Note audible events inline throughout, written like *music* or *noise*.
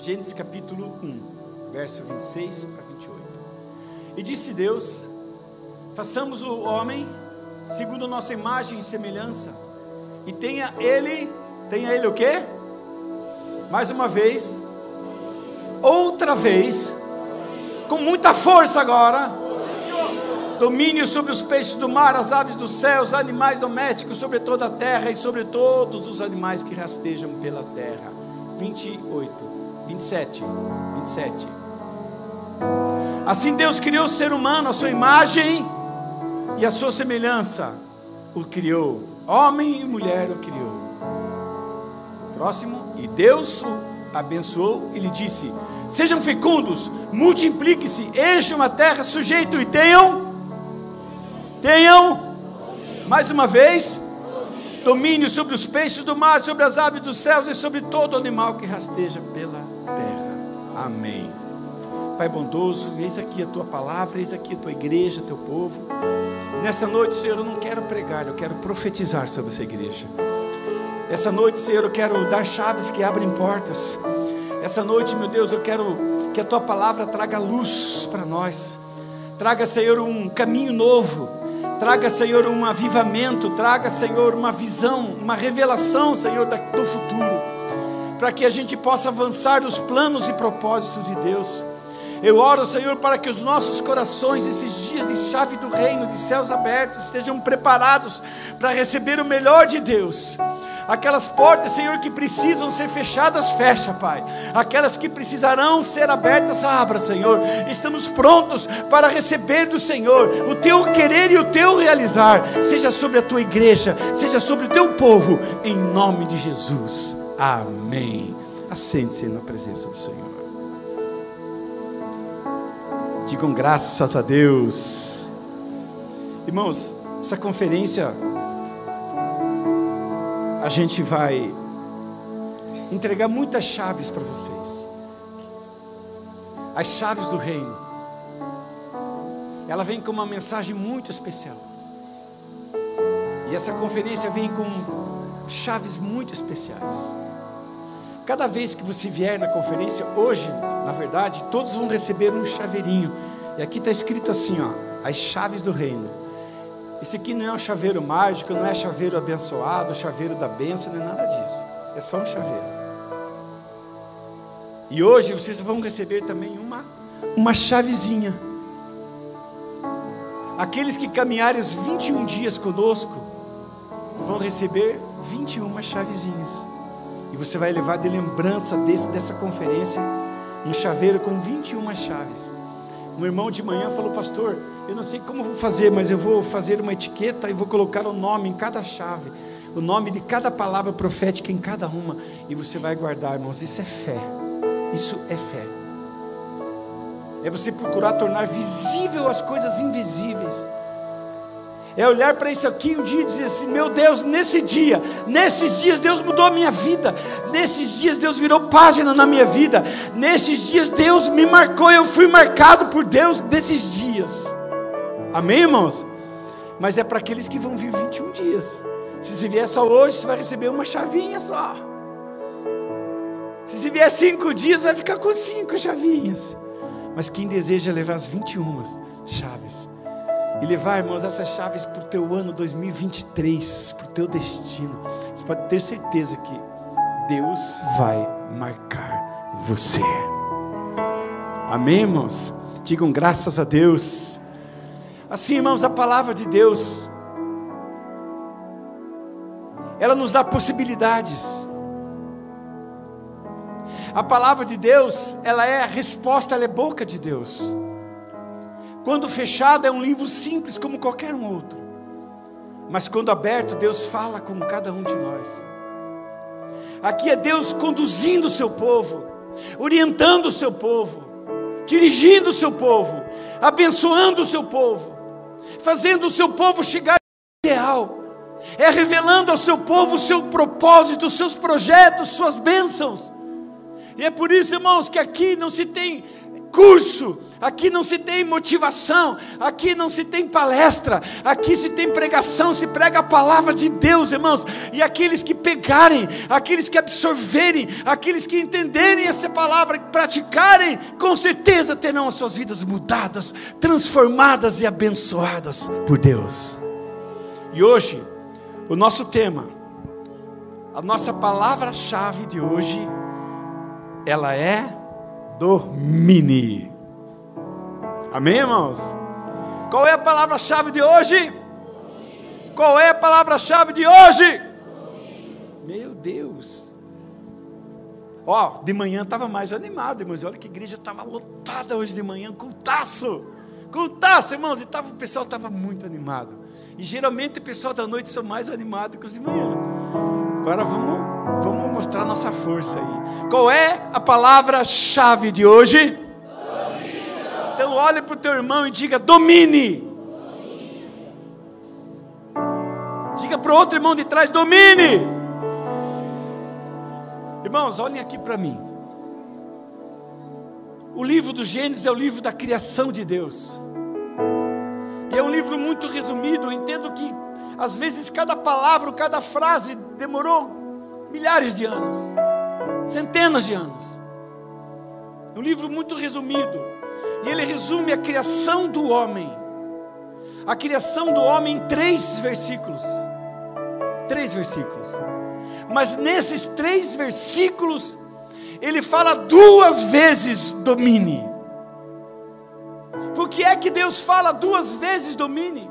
Gênesis capítulo 1, verso 26 a 28. E disse Deus: Façamos o homem segundo nossa imagem e semelhança, e tenha ele, tenha ele o quê? Mais uma vez, outra vez, com muita força agora, domínio sobre os peixes do mar, as aves do céu, os animais domésticos, sobre toda a terra e sobre todos os animais que rastejam pela terra. 28, 27, 27. Assim Deus criou o ser humano, a sua imagem e a sua semelhança, o criou, homem e mulher o criou. Próximo, e Deus o abençoou e lhe disse: Sejam fecundos, multipliquem-se, encham a terra, sujeito e tenham Tenham, mais uma vez, domínio sobre os peixes do mar, sobre as aves dos céus e sobre todo animal que rasteja pela. Amém. Pai bondoso, eis aqui a tua palavra, eis aqui a tua igreja, teu povo. Nessa noite, Senhor, eu não quero pregar, eu quero profetizar sobre essa igreja. Essa noite, Senhor, eu quero dar chaves que abrem portas. Essa noite, meu Deus, eu quero que a tua palavra traga luz para nós. Traga, Senhor, um caminho novo Traga, Senhor, um avivamento, traga, Senhor, uma visão, uma revelação, Senhor, do futuro, para que a gente possa avançar nos planos e propósitos de Deus. Eu oro, Senhor, para que os nossos corações, esses dias de chave do reino, de céus abertos, estejam preparados para receber o melhor de Deus. Aquelas portas, Senhor, que precisam ser fechadas, fecha, Pai. Aquelas que precisarão ser abertas, abra, Senhor. Estamos prontos para receber do Senhor o teu querer e o teu realizar, seja sobre a tua igreja, seja sobre o teu povo, em nome de Jesus. Amém. Assente-se na presença do Senhor. Digam graças a Deus. Irmãos, essa conferência a gente vai entregar muitas chaves para vocês. As chaves do reino. Ela vem com uma mensagem muito especial. E essa conferência vem com chaves muito especiais. Cada vez que você vier na conferência, hoje, na verdade, todos vão receber um chaveirinho. E aqui está escrito assim: ó, as chaves do reino. Esse aqui não é um chaveiro mágico, não é chaveiro abençoado, chaveiro da bênção, não é nada disso. É só um chaveiro. E hoje vocês vão receber também uma, uma chavezinha. Aqueles que caminharem os 21 dias conosco vão receber 21 chavezinhas. E você vai levar de lembrança desse, dessa conferência um chaveiro com 21 chaves. Um irmão de manhã falou, pastor, eu não sei como vou fazer, mas eu vou fazer uma etiqueta e vou colocar o nome em cada chave, o nome de cada palavra profética em cada uma, e você vai guardar, irmãos. Isso é fé. Isso é fé. É você procurar tornar visível as coisas invisíveis. É olhar para isso aqui um dia e dizer assim: meu Deus, nesse dia, nesses dias Deus mudou a minha vida, nesses dias Deus virou página na minha vida, nesses dias Deus me marcou, eu fui marcado por Deus nesses dias. Amém, irmãos? Mas é para aqueles que vão vir 21 dias. Se você vier só hoje, você vai receber uma chavinha só. Se você vier cinco dias, vai ficar com cinco chavinhas. Mas quem deseja levar as 21 chaves, e levar, irmãos, essas chaves para o teu ano 2023, para o teu destino. Você pode ter certeza que Deus vai marcar você. Amém, irmãos? Digam graças a Deus. Assim, irmãos, a palavra de Deus, ela nos dá possibilidades. A palavra de Deus, ela é a resposta, ela é boca de Deus. Quando fechado é um livro simples como qualquer um outro. Mas quando aberto, Deus fala com cada um de nós. Aqui é Deus conduzindo o seu povo, orientando o seu povo, dirigindo o seu povo, abençoando o seu povo, fazendo o seu povo chegar ao ideal. É revelando ao seu povo o seu propósito, os seus projetos, suas bênçãos. E é por isso, irmãos, que aqui não se tem curso, aqui não se tem motivação, aqui não se tem palestra, aqui se tem pregação, se prega a palavra de Deus, irmãos. E aqueles que pegarem, aqueles que absorverem, aqueles que entenderem essa palavra e praticarem, com certeza terão as suas vidas mudadas, transformadas e abençoadas por Deus. E hoje, o nosso tema, a nossa palavra-chave de hoje, ela é domine. Amém, irmãos? Qual é a palavra-chave de hoje? Qual é a palavra-chave de hoje? Meu Deus. Ó, de manhã estava mais animado, irmãos. Olha que igreja estava lotada hoje de manhã, cultaço. Cultaço, irmãos. E tava, o pessoal estava muito animado. E geralmente o pessoal da noite são mais animados que os de manhã. Agora vamos, vamos mostrar nossa força aí. Qual é a palavra-chave de hoje? Olhe para o teu irmão e diga: domine. domine. Diga para o outro irmão de trás: domine. Irmãos, olhem aqui para mim. O livro do Gênesis é o livro da criação de Deus. E é um livro muito resumido. Eu entendo que às vezes cada palavra, cada frase demorou milhares de anos, centenas de anos. Um livro muito resumido. E ele resume a criação do homem. A criação do homem em três versículos. Três versículos. Mas nesses três versículos, ele fala duas vezes domine. Por que é que Deus fala duas vezes domine?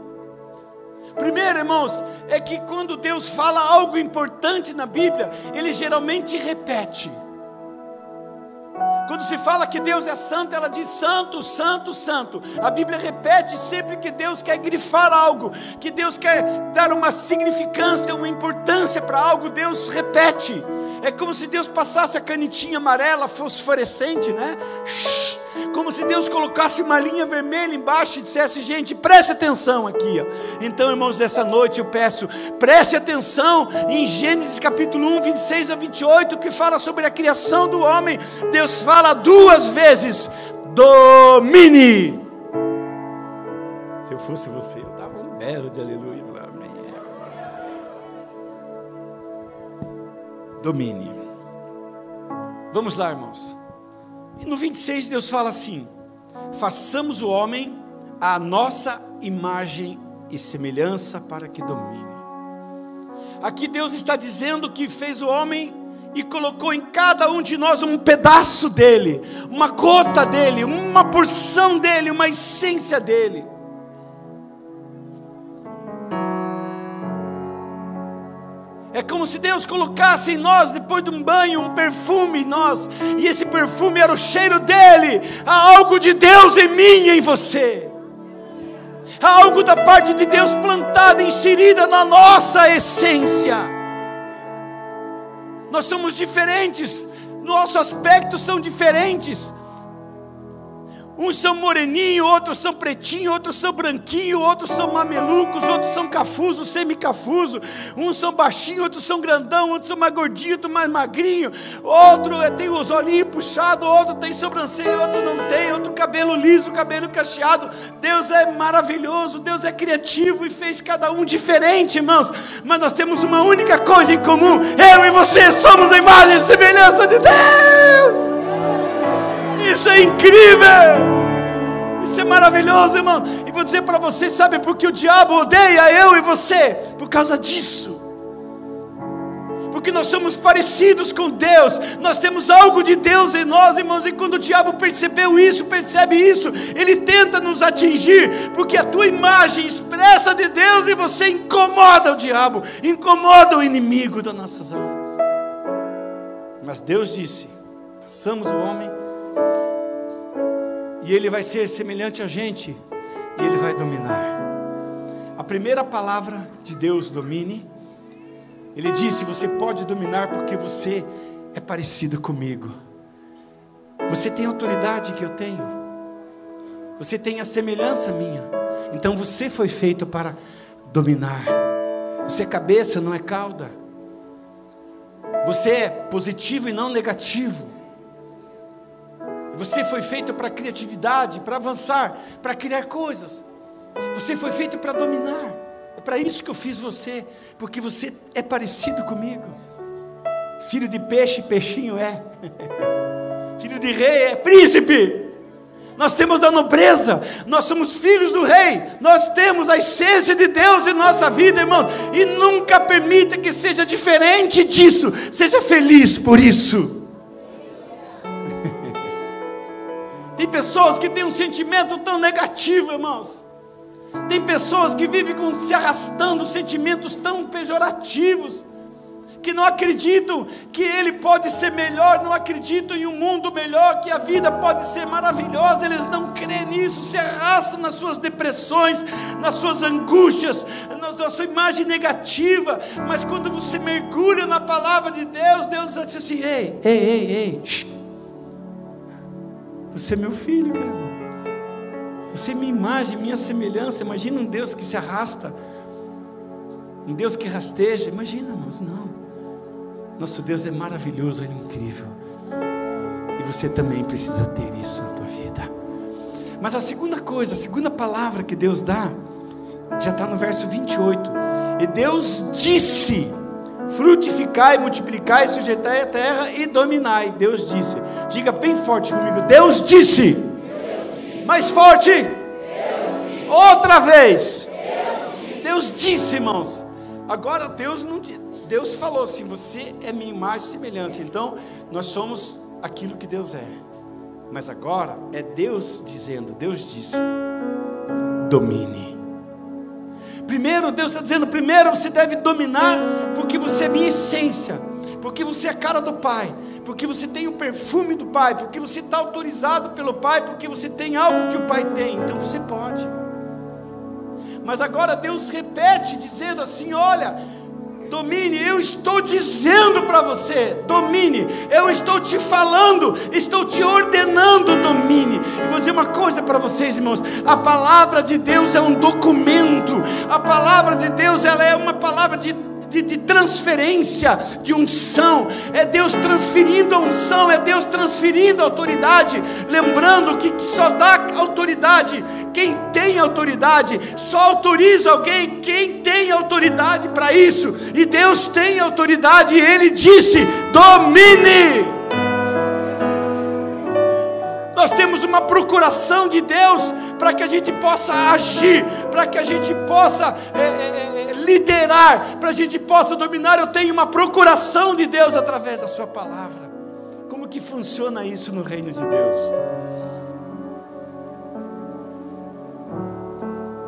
Primeiro, irmãos, é que quando Deus fala algo importante na Bíblia, Ele geralmente repete. Quando se fala que Deus é santo, ela diz santo, santo, santo. A Bíblia repete sempre que Deus quer grifar algo, que Deus quer dar uma significância, uma importância para algo, Deus repete. É como se Deus passasse a canetinha amarela fosforescente, né? Como se Deus colocasse uma linha vermelha embaixo e dissesse: gente, preste atenção aqui. Então, irmãos, nessa noite eu peço, preste atenção em Gênesis capítulo 1, 26 a 28, que fala sobre a criação do homem. Deus fala duas vezes: domine. Se eu fosse você, eu dava um berro de aleluia. Domine. Vamos lá, irmãos. E no 26 Deus fala assim: façamos o homem à nossa imagem e semelhança para que domine. Aqui Deus está dizendo que fez o homem e colocou em cada um de nós um pedaço dele, uma gota dele, uma porção dele, uma essência dele. É como se Deus colocasse em nós, depois de um banho, um perfume em nós, e esse perfume era o cheiro dele. Há algo de Deus em mim e em você. Há algo da parte de Deus plantada, inserida na nossa essência. Nós somos diferentes, nossos aspectos são diferentes. Uns são moreninho, outros são pretinho, outros são branquinho, outros são mamelucos, outros são cafuso, semicafuso. Uns são baixinho, outros são grandão, outros são mais gordinho, outro mais magrinho. Outro tem os olhinhos puxados, outro tem sobrancelha, outro não tem, outro cabelo liso, cabelo cacheado. Deus é maravilhoso, Deus é criativo e fez cada um diferente, irmãos. Mas nós temos uma única coisa em comum: eu e você somos a imagem e semelhança de Deus. Isso é incrível! Isso é maravilhoso, irmão. E vou dizer para você: sabe por que o diabo odeia eu e você? Por causa disso. Porque nós somos parecidos com Deus, nós temos algo de Deus em nós, irmãos, e quando o diabo percebeu isso, percebe isso, ele tenta nos atingir, porque a tua imagem expressa de Deus e você incomoda o diabo, incomoda o inimigo das nossas almas. Mas Deus disse: façamos o homem e ele vai ser semelhante a gente, e ele vai dominar. A primeira palavra de Deus domine, ele disse: Você pode dominar porque você é parecido comigo. Você tem a autoridade que eu tenho, você tem a semelhança minha, então você foi feito para dominar. Você é cabeça, não é cauda. Você é positivo e não negativo. Você foi feito para criatividade, para avançar, para criar coisas. Você foi feito para dominar. É para isso que eu fiz você, porque você é parecido comigo. Filho de peixe, peixinho é. *laughs* Filho de rei é príncipe. Nós temos a nobreza, nós somos filhos do rei, nós temos a essência de Deus em nossa vida, irmão, e nunca permita que seja diferente disso, seja feliz por isso. Tem pessoas que têm um sentimento tão negativo, irmãos. Tem pessoas que vivem com, se arrastando sentimentos tão pejorativos que não acreditam que ele pode ser melhor, não acreditam em um mundo melhor, que a vida pode ser maravilhosa, eles não creem nisso, se arrastam nas suas depressões, nas suas angústias, na sua imagem negativa, mas quando você mergulha na palavra de Deus, Deus diz assim: ei, ei, ei, ei, shh. Você é meu filho, cara. Você é minha imagem, minha semelhança. Imagina um Deus que se arrasta, um Deus que rasteja. Imagina, irmãos, não. Nosso Deus é maravilhoso, Ele é incrível. E você também precisa ter isso na tua vida. Mas a segunda coisa, a segunda palavra que Deus dá, já está no verso 28. E Deus disse: frutificai, multiplicai, sujeitai a terra e dominai. Deus disse. Diga bem forte comigo: Deus disse. Deus disse. Mais forte. Outra vez. Deus disse. Deus disse, irmãos. Agora Deus não Deus falou assim: Você é minha imagem e semelhança. Então, nós somos aquilo que Deus é. Mas agora é Deus dizendo: Deus disse, domine. Primeiro, Deus está dizendo: primeiro você deve dominar, porque você é minha essência, porque você é a cara do Pai, porque você tem o perfume do Pai, porque você está autorizado pelo Pai, porque você tem algo que o Pai tem, então você pode. Mas agora Deus repete, dizendo assim: olha, Domine, eu estou dizendo para você, domine, eu estou te falando, estou te ordenando, domine. E vou dizer uma coisa para vocês, irmãos: a palavra de Deus é um documento, a palavra de Deus ela é uma palavra de de, de, transferência de unção, é Deus transferindo a unção, é Deus transferindo a autoridade, lembrando que só dá autoridade quem tem autoridade, só autoriza alguém quem tem autoridade para isso, e Deus tem autoridade, e Ele disse: domine. Nós temos uma procuração de Deus para que a gente possa agir, para que a gente possa é, é, é liderar, para a gente possa dominar. Eu tenho uma procuração de Deus através da Sua palavra. Como que funciona isso no reino de Deus?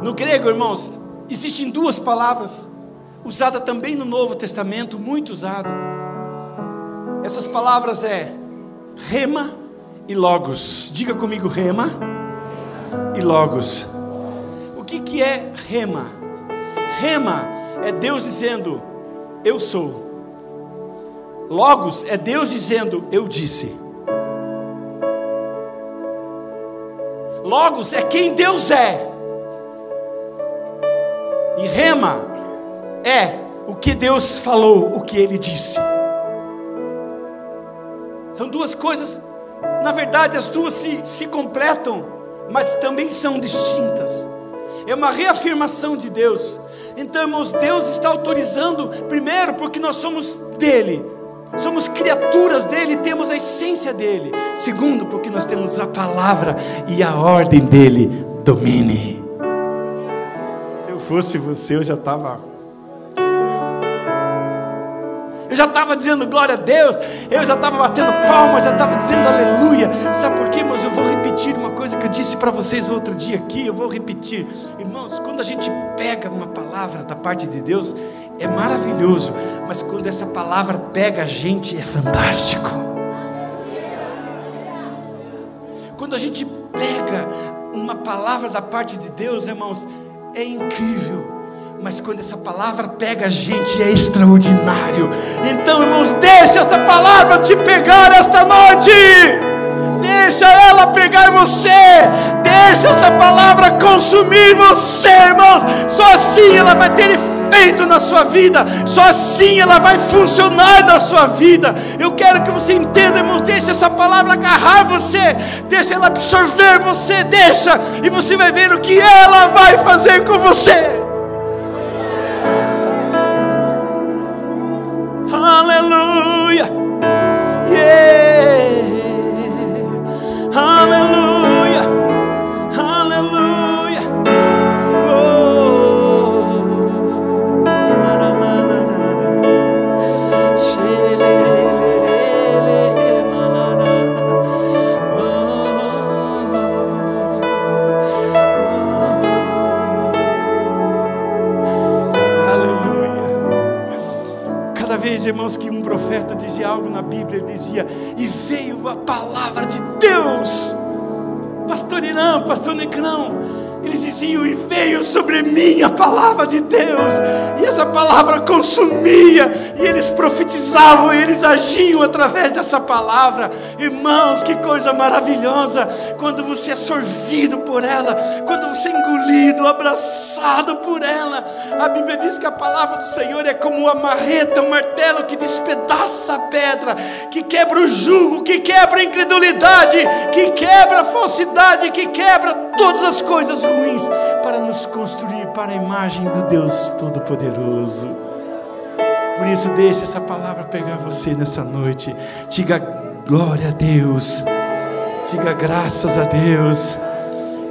No grego, irmãos, existem duas palavras, usada também no Novo Testamento, muito usada. Essas palavras é rema e logos. Diga comigo rema e logos. O que, que é rema? Rema é Deus dizendo, eu sou. Logos é Deus dizendo, eu disse. Logos é quem Deus é. E rema é o que Deus falou, o que Ele disse. São duas coisas, na verdade, as duas se, se completam, mas também são distintas. É uma reafirmação de Deus. Então, irmãos, Deus está autorizando, primeiro, porque nós somos dele, somos criaturas dele, temos a essência dele. Segundo, porque nós temos a palavra e a ordem dele. Domine. Se eu fosse você, eu já estava eu já estava dizendo glória a Deus, eu já estava batendo palmas, já estava dizendo aleluia. Sabe por quê? Mas eu vou repetir uma coisa que eu disse para vocês outro dia aqui, eu vou repetir. Irmãos, quando a gente pega uma palavra da parte de Deus, é maravilhoso, mas quando essa palavra pega a gente, é fantástico. Quando a gente pega uma palavra da parte de Deus, irmãos, é incrível mas quando essa palavra pega a gente é extraordinário. Então, irmãos, deixa essa palavra te pegar esta noite. Deixa ela pegar você. Deixa esta palavra consumir você, irmãos. Só assim ela vai ter efeito na sua vida. Só assim ela vai funcionar na sua vida. Eu quero que você entenda, irmãos. Deixe essa palavra agarrar você, deixa ela absorver você, deixa, e você vai ver o que ela vai fazer com você. Irã, pastor Necrão, diziam: E veio sobre mim a palavra de Deus, e essa palavra consumia, e eles profetizavam, e eles agiam através dessa palavra. Irmãos, que coisa maravilhosa, quando você é sorvido por ela, quando você é engolido, abraçado por ela. A Bíblia diz que a palavra do Senhor é como uma marreta, um martelo que despedaça a pedra, que quebra o jugo, que quebra a incredulidade, que quebra a falsidade, que quebra todas as coisas ruins para nos construir para a imagem do Deus Todo-Poderoso. Por isso, deixe essa palavra pegar você nessa noite. Diga glória a Deus. Diga graças a Deus.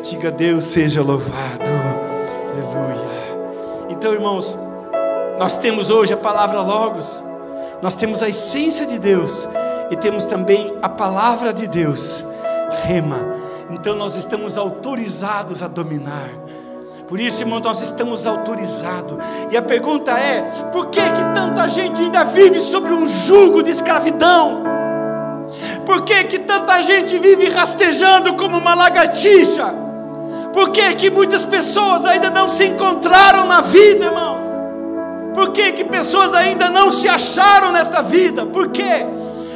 Diga Deus seja louvado. Aleluia. Então, irmãos, nós temos hoje a palavra Logos, nós temos a essência de Deus e temos também a palavra de Deus, Rema. Então nós estamos autorizados a dominar. Por isso, irmão, nós estamos autorizados. E a pergunta é: por que que tanta gente ainda vive sobre um jugo de escravidão? Por que que tanta gente vive rastejando como uma lagartixa? Por que que muitas pessoas ainda não se encontraram na vida, irmãos? Por que que pessoas ainda não se acharam nesta vida? Por quê?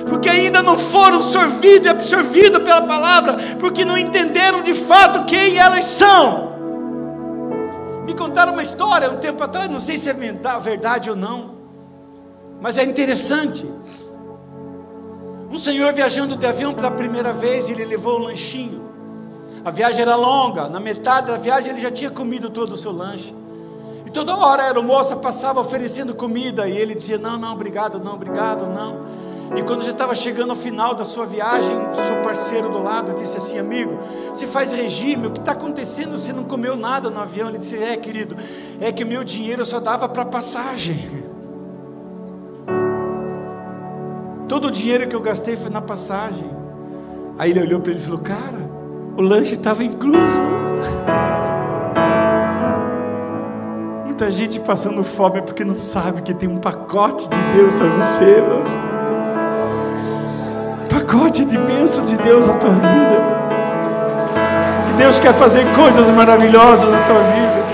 Porque ainda não foram sorvidos e absorvidos pela palavra, porque não entenderam de fato quem elas são. Me contaram uma história um tempo atrás, não sei se é verdade ou não, mas é interessante. Um senhor viajando de avião pela primeira vez, ele levou um lanchinho. A viagem era longa, na metade da viagem ele já tinha comido todo o seu lanche. E toda hora a aeromoça passava oferecendo comida e ele dizia: Não, não, obrigado, não, obrigado, não. E quando já estava chegando ao final da sua viagem, seu parceiro do lado disse assim: Amigo, você faz regime, o que está acontecendo? Você não comeu nada no avião? Ele disse: É, querido, é que meu dinheiro só dava para passagem. *laughs* Todo o dinheiro que eu gastei foi na passagem. Aí ele olhou para ele e falou: Cara, o lanche estava incluso. *laughs* Muita gente passando fome porque não sabe que tem um pacote de Deus para você, irmãos. Pacote de bênção de Deus na tua vida. Deus quer fazer coisas maravilhosas na tua vida.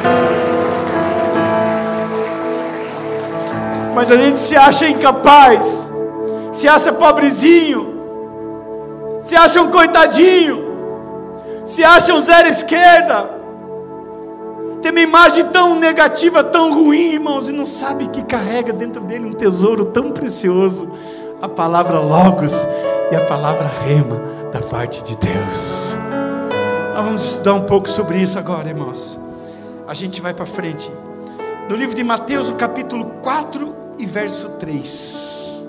Mas a gente se acha incapaz, se acha pobrezinho, se acha um coitadinho, se acha um zero esquerda tem uma imagem tão negativa, tão ruim, irmãos, e não sabe que carrega dentro dele um tesouro tão precioso a palavra Logos e a palavra Rema da parte de Deus. Nós vamos estudar um pouco sobre isso agora, irmãos. A gente vai para frente. No livro de Mateus, no capítulo 4 e verso 3.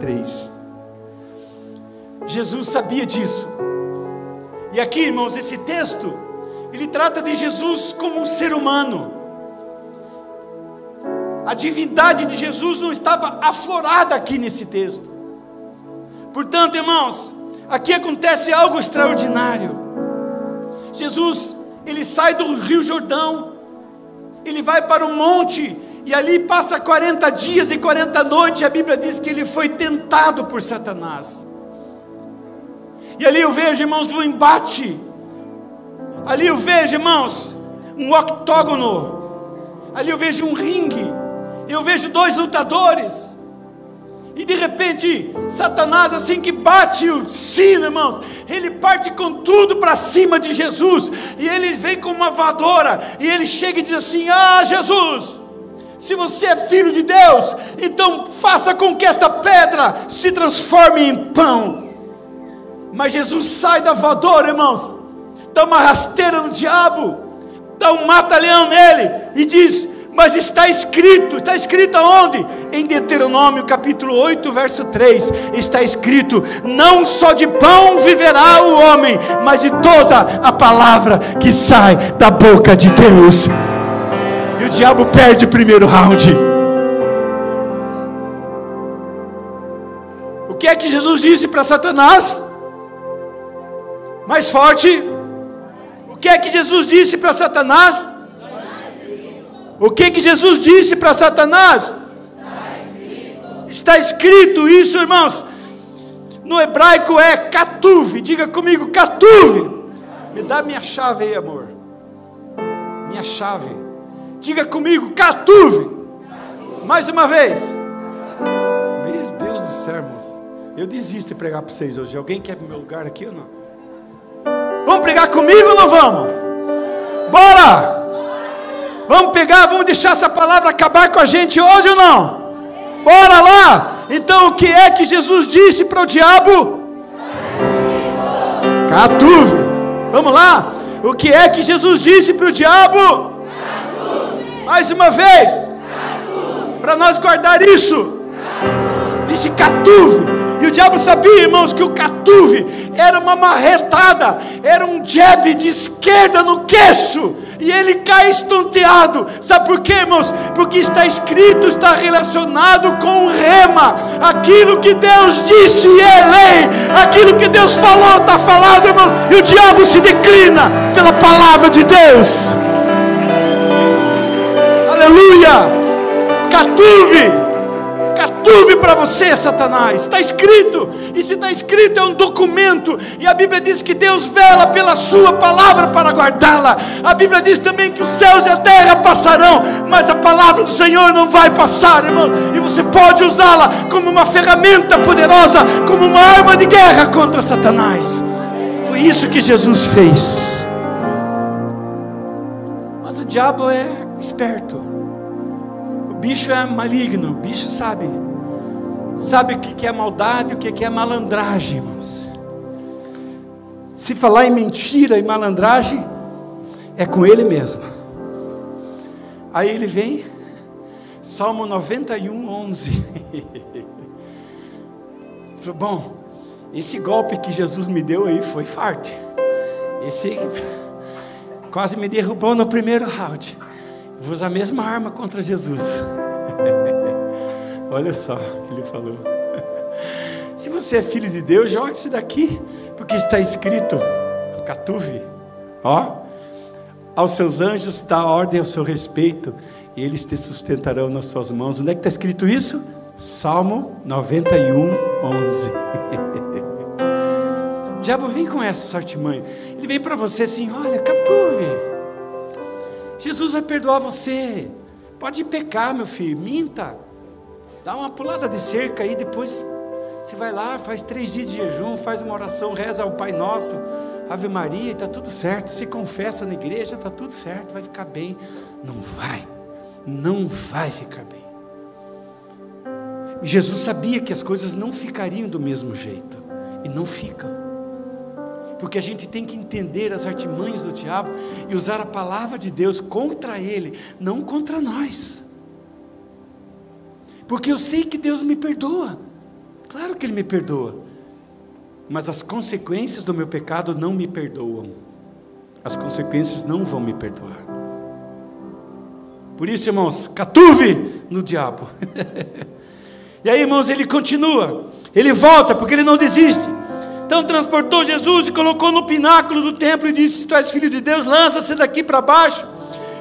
3. Jesus sabia disso. E aqui, irmãos, esse texto ele trata de Jesus como um ser humano. A divindade de Jesus não estava aflorada aqui nesse texto. Portanto, irmãos, aqui acontece algo extraordinário. Jesus, ele sai do Rio Jordão, ele vai para o monte e ali passa 40 dias e 40 noites. A Bíblia diz que ele foi tentado por Satanás. E ali eu vejo, irmãos, no embate Ali eu vejo, irmãos, um octógono. Ali eu vejo um ringue. Eu vejo dois lutadores. E de repente, Satanás, assim que bate o sino, irmãos, ele parte com tudo para cima de Jesus. E ele vem com uma voadora. E ele chega e diz assim: Ah, Jesus, Se você é filho de Deus, então faça com que esta pedra se transforme em pão. Mas Jesus sai da voadora, irmãos, dá uma rasteira no diabo, dá um mata-leão nele e diz: Mas está escrito, está escrito aonde? Em Deuteronômio capítulo 8, verso 3: Está escrito: Não só de pão viverá o homem, mas de toda a palavra que sai da boca de Deus. E o diabo perde o primeiro round. O que é que Jesus disse para Satanás? Mais forte. O que é que Jesus disse para Satanás? O que que Jesus disse para Satanás? Está escrito isso, irmãos. No hebraico é catuve. Diga comigo, catuve. Me dá minha chave aí, amor. Minha chave. Diga comigo, catuve. Mais uma vez. Meu Deus do céu, irmãos. Eu desisto de pregar para vocês hoje. Alguém quer meu lugar aqui ou não? Vamos pregar comigo ou não vamos? Bora! Vamos pegar, vamos deixar essa palavra acabar com a gente hoje ou não? Bora lá! Então o que é que Jesus disse para o diabo? Catuve. Vamos lá? O que é que Jesus disse para o diabo? Mais uma vez. Para nós guardar isso. Disse catuve. E o diabo sabia, irmãos, que o catuve era uma marretada, era um jab de esquerda no queixo, e ele cai estonteado. Sabe por quê, irmãos? Porque está escrito, está relacionado com o rema, aquilo que Deus disse é lei, aquilo que Deus falou está falado, irmãos, e o diabo se declina pela palavra de Deus. Aleluia! Catuve Catuve para você, Satanás. Está escrito. E se está escrito, é um documento. E a Bíblia diz que Deus vela pela Sua palavra para guardá-la. A Bíblia diz também que os céus e a terra passarão, mas a palavra do Senhor não vai passar, irmão. E você pode usá-la como uma ferramenta poderosa, como uma arma de guerra contra Satanás. Foi isso que Jesus fez. Mas o diabo é esperto bicho é maligno, o bicho sabe. Sabe o que é maldade, o que é malandragem, irmãos. Se falar em mentira e malandragem, é com ele mesmo. Aí ele vem, Salmo 91, 11. *laughs* Bom, esse golpe que Jesus me deu aí foi forte. Esse quase me derrubou no primeiro round. Vou usar a mesma arma contra Jesus. *laughs* Olha só o que ele falou. *laughs* Se você é filho de Deus, jogue-se daqui, porque está escrito, Catuve, ó, aos seus anjos dá ordem ao seu respeito, e eles te sustentarão nas suas mãos. Onde é que está escrito isso? Salmo 91, 11. o diabo vem com essa artimanha. Ele vem para você assim: olha, Catuve. Jesus vai perdoar você. Pode pecar, meu filho, minta. Dá uma pulada de cerca aí, depois você vai lá, faz três dias de jejum, faz uma oração, reza ao Pai Nosso, Ave Maria, está tudo certo. Se confessa na igreja, está tudo certo, vai ficar bem. Não vai, não vai ficar bem. Jesus sabia que as coisas não ficariam do mesmo jeito, e não ficam porque a gente tem que entender as artimanhas do diabo e usar a palavra de Deus contra ele, não contra nós. Porque eu sei que Deus me perdoa, claro que Ele me perdoa, mas as consequências do meu pecado não me perdoam, as consequências não vão me perdoar. Por isso, irmãos, catuve no diabo. *laughs* e aí, irmãos, ele continua, ele volta, porque ele não desiste. Então transportou Jesus e colocou no pináculo do templo e disse: Se tu és filho de Deus, lança-se daqui para baixo.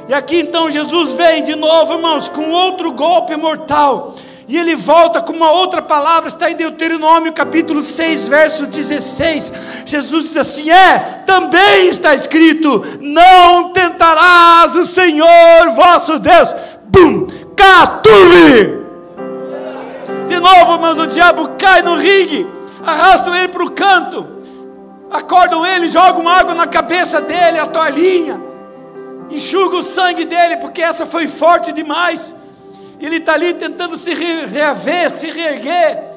E aqui então Jesus vem de novo, irmãos, com outro golpe mortal. E ele volta com uma outra palavra, está em Deuteronômio capítulo 6, verso 16. Jesus diz assim: É, também está escrito: Não tentarás o Senhor vosso Deus. Bum! Catuve! De novo, irmãos, o diabo cai no ringue arrastam ele para o canto, acordam ele, jogam água na cabeça dele, a toalhinha, enxugam o sangue dele, porque essa foi forte demais. Ele está ali tentando se reaver, se reerguer.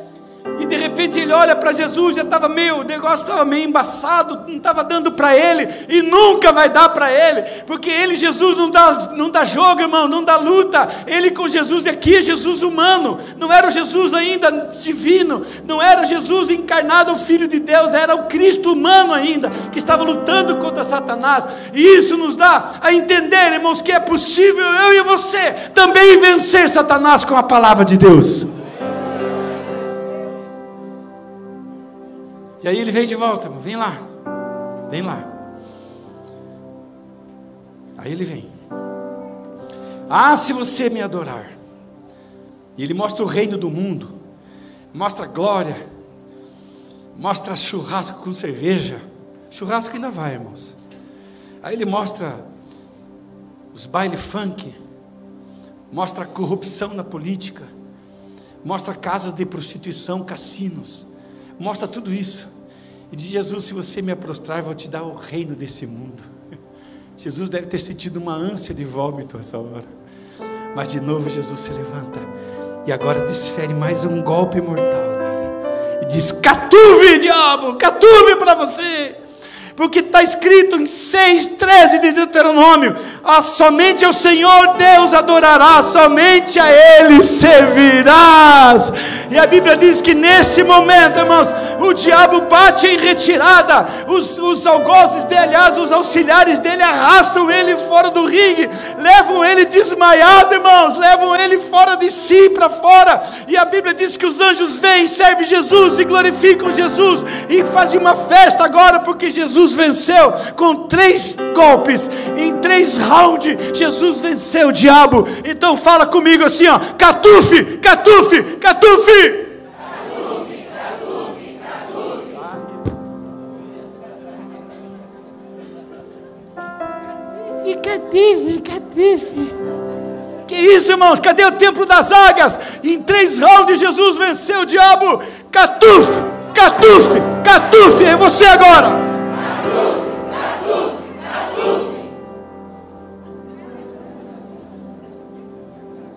E de repente ele olha para Jesus, já estava meio, o negócio estava meio embaçado, não estava dando para ele, e nunca vai dar para ele, porque ele, Jesus, não dá, não dá jogo, irmão, não dá luta. Ele com Jesus, aqui é Jesus humano, não era o Jesus ainda divino, não era Jesus encarnado, o Filho de Deus, era o Cristo humano ainda, que estava lutando contra Satanás. E isso nos dá a entender, irmãos, que é possível eu e você também vencer Satanás com a palavra de Deus. E aí ele vem de volta, vem lá, vem lá. Aí ele vem. Ah, se você me adorar. E ele mostra o reino do mundo, mostra glória, mostra churrasco com cerveja. Churrasco ainda vai, irmãos. Aí ele mostra os baile funk, mostra corrupção na política, mostra casas de prostituição, cassinos, mostra tudo isso. E diz Jesus: se você me prostrar, eu vou te dar o reino desse mundo. *laughs* Jesus deve ter sentido uma ânsia de vômito essa hora. Mas de novo Jesus se levanta e agora desfere mais um golpe mortal nele. E diz: Catuve, diabo, catuve para você porque está escrito em 6,13 de Deuteronômio: ah, somente ao Senhor Deus adorarás, somente a Ele servirás. E a Bíblia diz que nesse momento, irmãos, o diabo bate em retirada, os, os algozes dele, aliás, os auxiliares dele arrastam ele fora do ringue, levam ele desmaiado, irmãos, levam ele fora de si, para fora. E a Bíblia diz que os anjos vêm, servem Jesus e glorificam Jesus, e fazem uma festa agora, porque Jesus Jesus venceu com três golpes, em três rounds, Jesus venceu o diabo. Então fala comigo assim, ó, catufe, catufe, catufe. E catife, catife. Que isso, irmãos? Cadê o templo das águias? Em três rounds, Jesus venceu o diabo. Catufe, catufe, catufe. É você agora.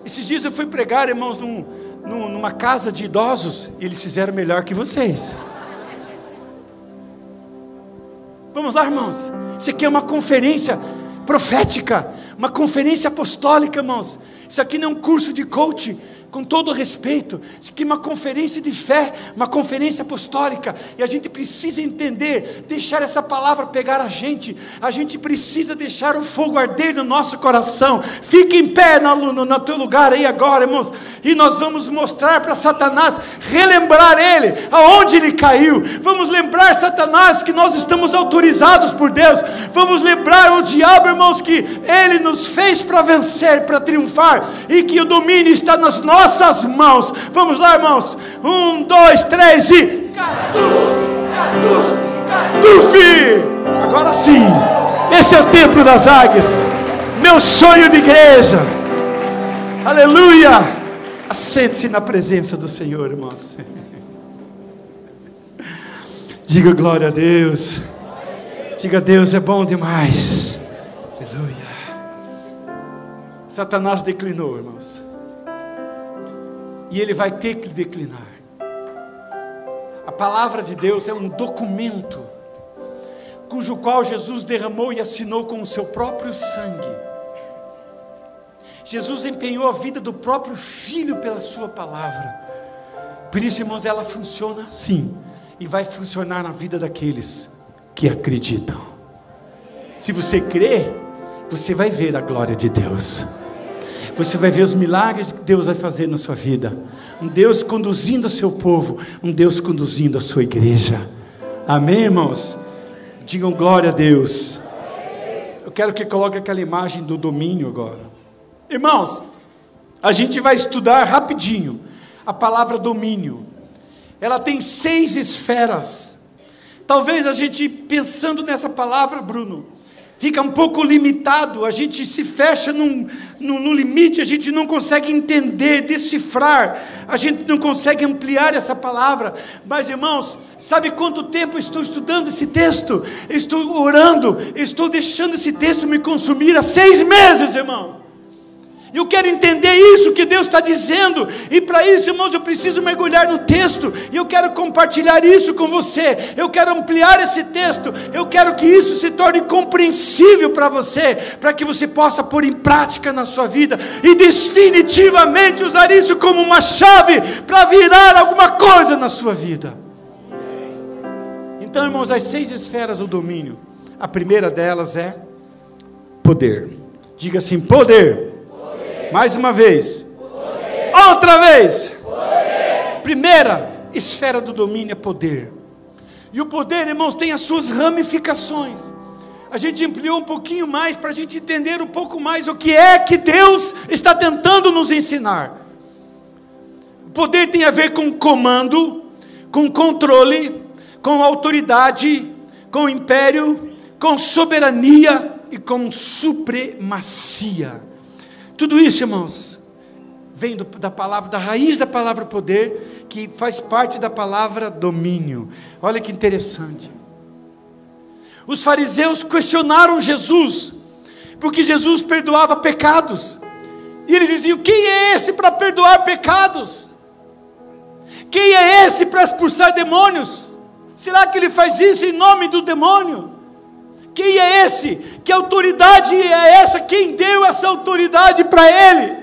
Esses dias eu fui pregar, irmãos, num, num, numa casa de idosos, e eles fizeram melhor que vocês. Vamos lá, irmãos. Isso aqui é uma conferência profética, uma conferência apostólica, irmãos. Isso aqui não é um curso de coaching com todo respeito, é uma conferência de fé, uma conferência apostólica, e a gente precisa entender, deixar essa palavra pegar a gente, a gente precisa deixar o fogo arder no nosso coração. Fique em pé no, no, no teu lugar aí agora, irmãos, e nós vamos mostrar para Satanás, relembrar ele, aonde ele caiu. Vamos lembrar, Satanás, que nós estamos autorizados por Deus. Vamos lembrar o diabo, irmãos, que ele nos fez para vencer, para triunfar, e que o domínio está nas nossas nossas mãos. Vamos lá, irmãos. Um, dois, três e. Catufe, Agora sim. Esse é o templo das águias. Meu sonho de igreja. Aleluia. Assente-se na presença do Senhor, irmãos. *laughs* Diga glória a Deus. Diga Deus é bom demais. Aleluia. Satanás declinou, irmãos e ele vai ter que declinar. A palavra de Deus é um documento cujo qual Jesus derramou e assinou com o seu próprio sangue. Jesus empenhou a vida do próprio filho pela sua palavra. Por isso, irmãos, ela funciona sim e vai funcionar na vida daqueles que acreditam. Se você crê, você vai ver a glória de Deus. Você vai ver os milagres que Deus vai fazer na sua vida. Um Deus conduzindo o seu povo, um Deus conduzindo a sua igreja. Amém, irmãos? Digam glória a Deus. Eu quero que coloque aquela imagem do domínio agora. Irmãos, a gente vai estudar rapidinho a palavra domínio. Ela tem seis esferas. Talvez a gente pensando nessa palavra, Bruno, fica um pouco limitado, a gente se fecha num, no, no, limite, a gente não consegue entender, decifrar, a gente não consegue ampliar essa palavra. Mas irmãos, sabe quanto tempo estou estudando esse texto? Estou orando, estou deixando esse texto me consumir há seis meses, irmãos. Eu quero entender isso que Deus está dizendo, e para isso, irmãos, eu preciso mergulhar no texto, e eu quero compartilhar isso com você. Eu quero ampliar esse texto, eu quero que isso se torne compreensível para você, para que você possa pôr em prática na sua vida e definitivamente usar isso como uma chave para virar alguma coisa na sua vida. Então, irmãos, as seis esferas do domínio, a primeira delas é poder. Diga assim: poder. Mais uma vez. Poder. Outra vez. Poder. Primeira esfera do domínio é poder. E o poder, irmãos, tem as suas ramificações. A gente ampliou um pouquinho mais para a gente entender um pouco mais o que é que Deus está tentando nos ensinar. O poder tem a ver com comando, com controle, com autoridade, com império, com soberania e com supremacia. Tudo isso, irmãos, vem do, da palavra, da raiz da palavra poder, que faz parte da palavra domínio. Olha que interessante. Os fariseus questionaram Jesus, porque Jesus perdoava pecados. E eles diziam: Quem é esse para perdoar pecados? Quem é esse para expulsar demônios? Será que ele faz isso em nome do demônio? Quem é esse? Que autoridade é essa? Quem deu essa autoridade para ele?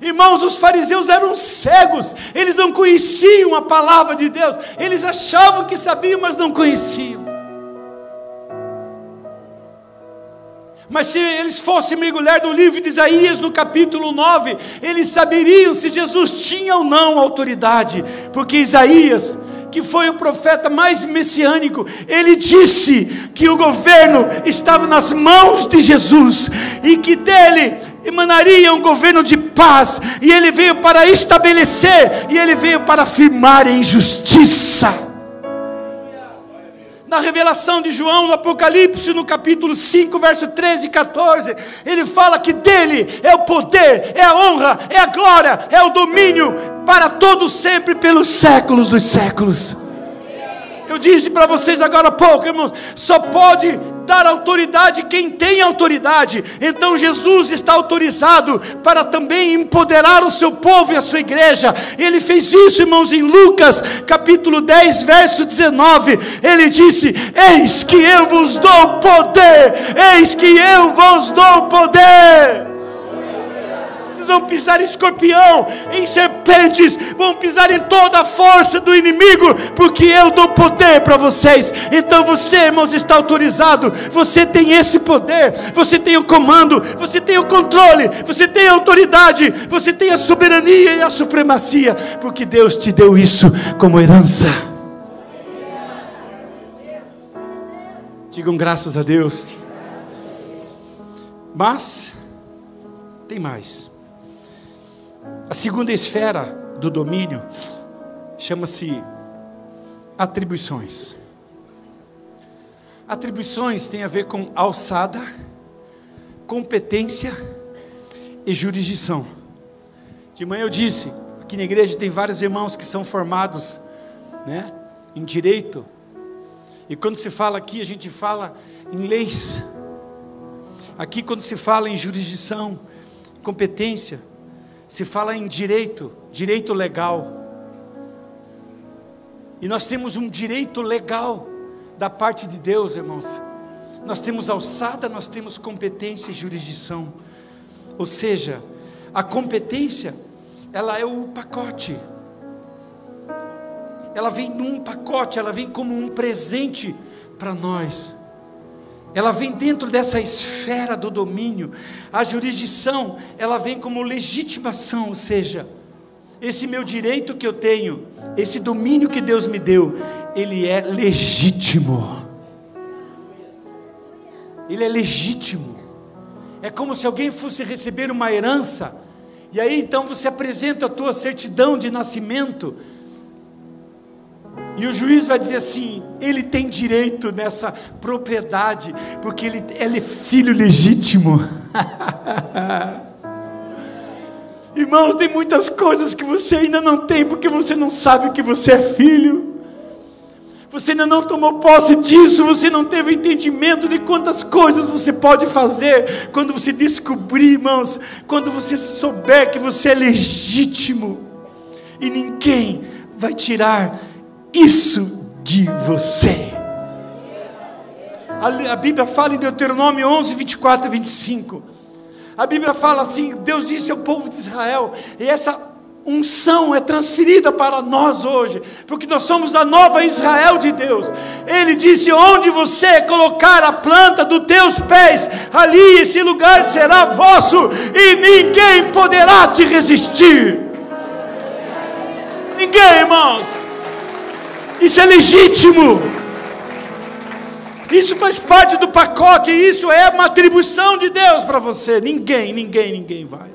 Irmãos, os fariseus eram cegos, eles não conheciam a palavra de Deus, eles achavam que sabiam, mas não conheciam. Mas se eles fossem mergulhar no livro de Isaías, no capítulo 9, eles saberiam se Jesus tinha ou não autoridade, porque Isaías que foi o profeta mais messiânico, ele disse que o governo estava nas mãos de Jesus e que dele emanaria um governo de paz, e ele veio para estabelecer, e ele veio para afirmar em justiça. Na revelação de João, no Apocalipse, no capítulo 5, verso 13 e 14, ele fala que dele é o poder, é a honra, é a glória, é o domínio, para todos sempre, pelos séculos dos séculos. Eu disse para vocês agora há pouco, irmãos, só pode dar autoridade quem tem autoridade. Então Jesus está autorizado para também empoderar o seu povo e a sua igreja. Ele fez isso, irmãos, em Lucas, capítulo 10, verso 19. Ele disse: Eis que eu vos dou poder, eis que eu vos dou poder vão pisar em escorpião, em serpentes, vão pisar em toda a força do inimigo, porque eu dou poder para vocês. Então você, irmãos, está autorizado, você tem esse poder, você tem o comando, você tem o controle, você tem a autoridade, você tem a soberania e a supremacia, porque Deus te deu isso como herança. Digam graças a Deus. Mas tem mais. A segunda esfera do domínio chama-se atribuições. Atribuições têm a ver com alçada, competência e jurisdição. De manhã eu disse, aqui na igreja tem vários irmãos que são formados né, em direito. E quando se fala aqui, a gente fala em leis. Aqui, quando se fala em jurisdição, competência, se fala em direito, direito legal. E nós temos um direito legal da parte de Deus, irmãos. Nós temos alçada, nós temos competência e jurisdição. Ou seja, a competência, ela é o pacote. Ela vem num pacote, ela vem como um presente para nós ela vem dentro dessa esfera do domínio. A jurisdição, ela vem como legitimação, ou seja, esse meu direito que eu tenho, esse domínio que Deus me deu, ele é legítimo. Ele é legítimo. É como se alguém fosse receber uma herança, e aí então você apresenta a tua certidão de nascimento, e o juiz vai dizer assim: ele tem direito nessa propriedade, porque ele, ele é filho legítimo. *laughs* Irmãos, tem muitas coisas que você ainda não tem, porque você não sabe que você é filho. Você ainda não tomou posse disso, você não teve entendimento de quantas coisas você pode fazer quando você descobrir, irmãos, quando você souber que você é legítimo e ninguém vai tirar isso de você. A, a Bíblia fala em Deuteronômio 11, 24 e 25. A Bíblia fala assim: Deus disse ao povo de Israel, e essa unção é transferida para nós hoje, porque nós somos a nova Israel de Deus. Ele disse: Onde você colocar a planta dos teus pés, ali esse lugar será vosso, e ninguém poderá te resistir. Ninguém, irmãos. Isso é legítimo. Isso faz parte do pacote, isso é uma atribuição de Deus para você. Ninguém, ninguém, ninguém vai.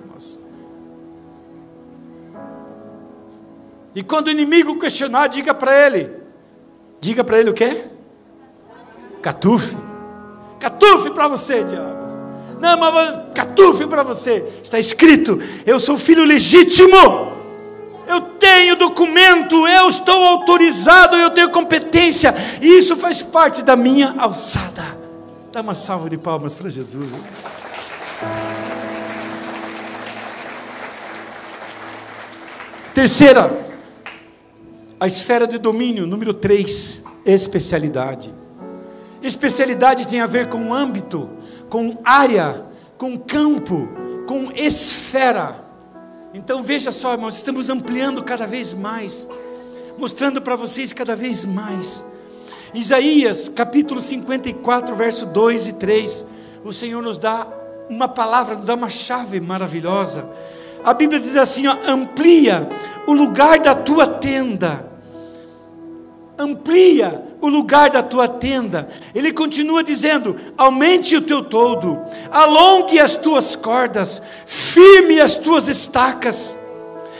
E quando o inimigo questionar, diga para ele. Diga para ele o quê? Catufe. Catufe para você, diabo. Não, mas catufe para você. Está escrito: eu sou filho legítimo. Tenho documento, eu estou autorizado, eu tenho competência, e isso faz parte da minha alçada. Dá uma salva de palmas para Jesus. Terceira, a esfera de domínio, número 3, especialidade. Especialidade tem a ver com âmbito, com área, com campo, com esfera. Então veja só, irmãos, estamos ampliando cada vez mais, mostrando para vocês cada vez mais. Isaías, capítulo 54, verso 2 e 3. O Senhor nos dá uma palavra, nos dá uma chave maravilhosa. A Bíblia diz assim: ó, amplia o lugar da tua tenda amplia o lugar da tua tenda. Ele continua dizendo: aumente o teu todo, alongue as tuas cordas, firme as tuas estacas.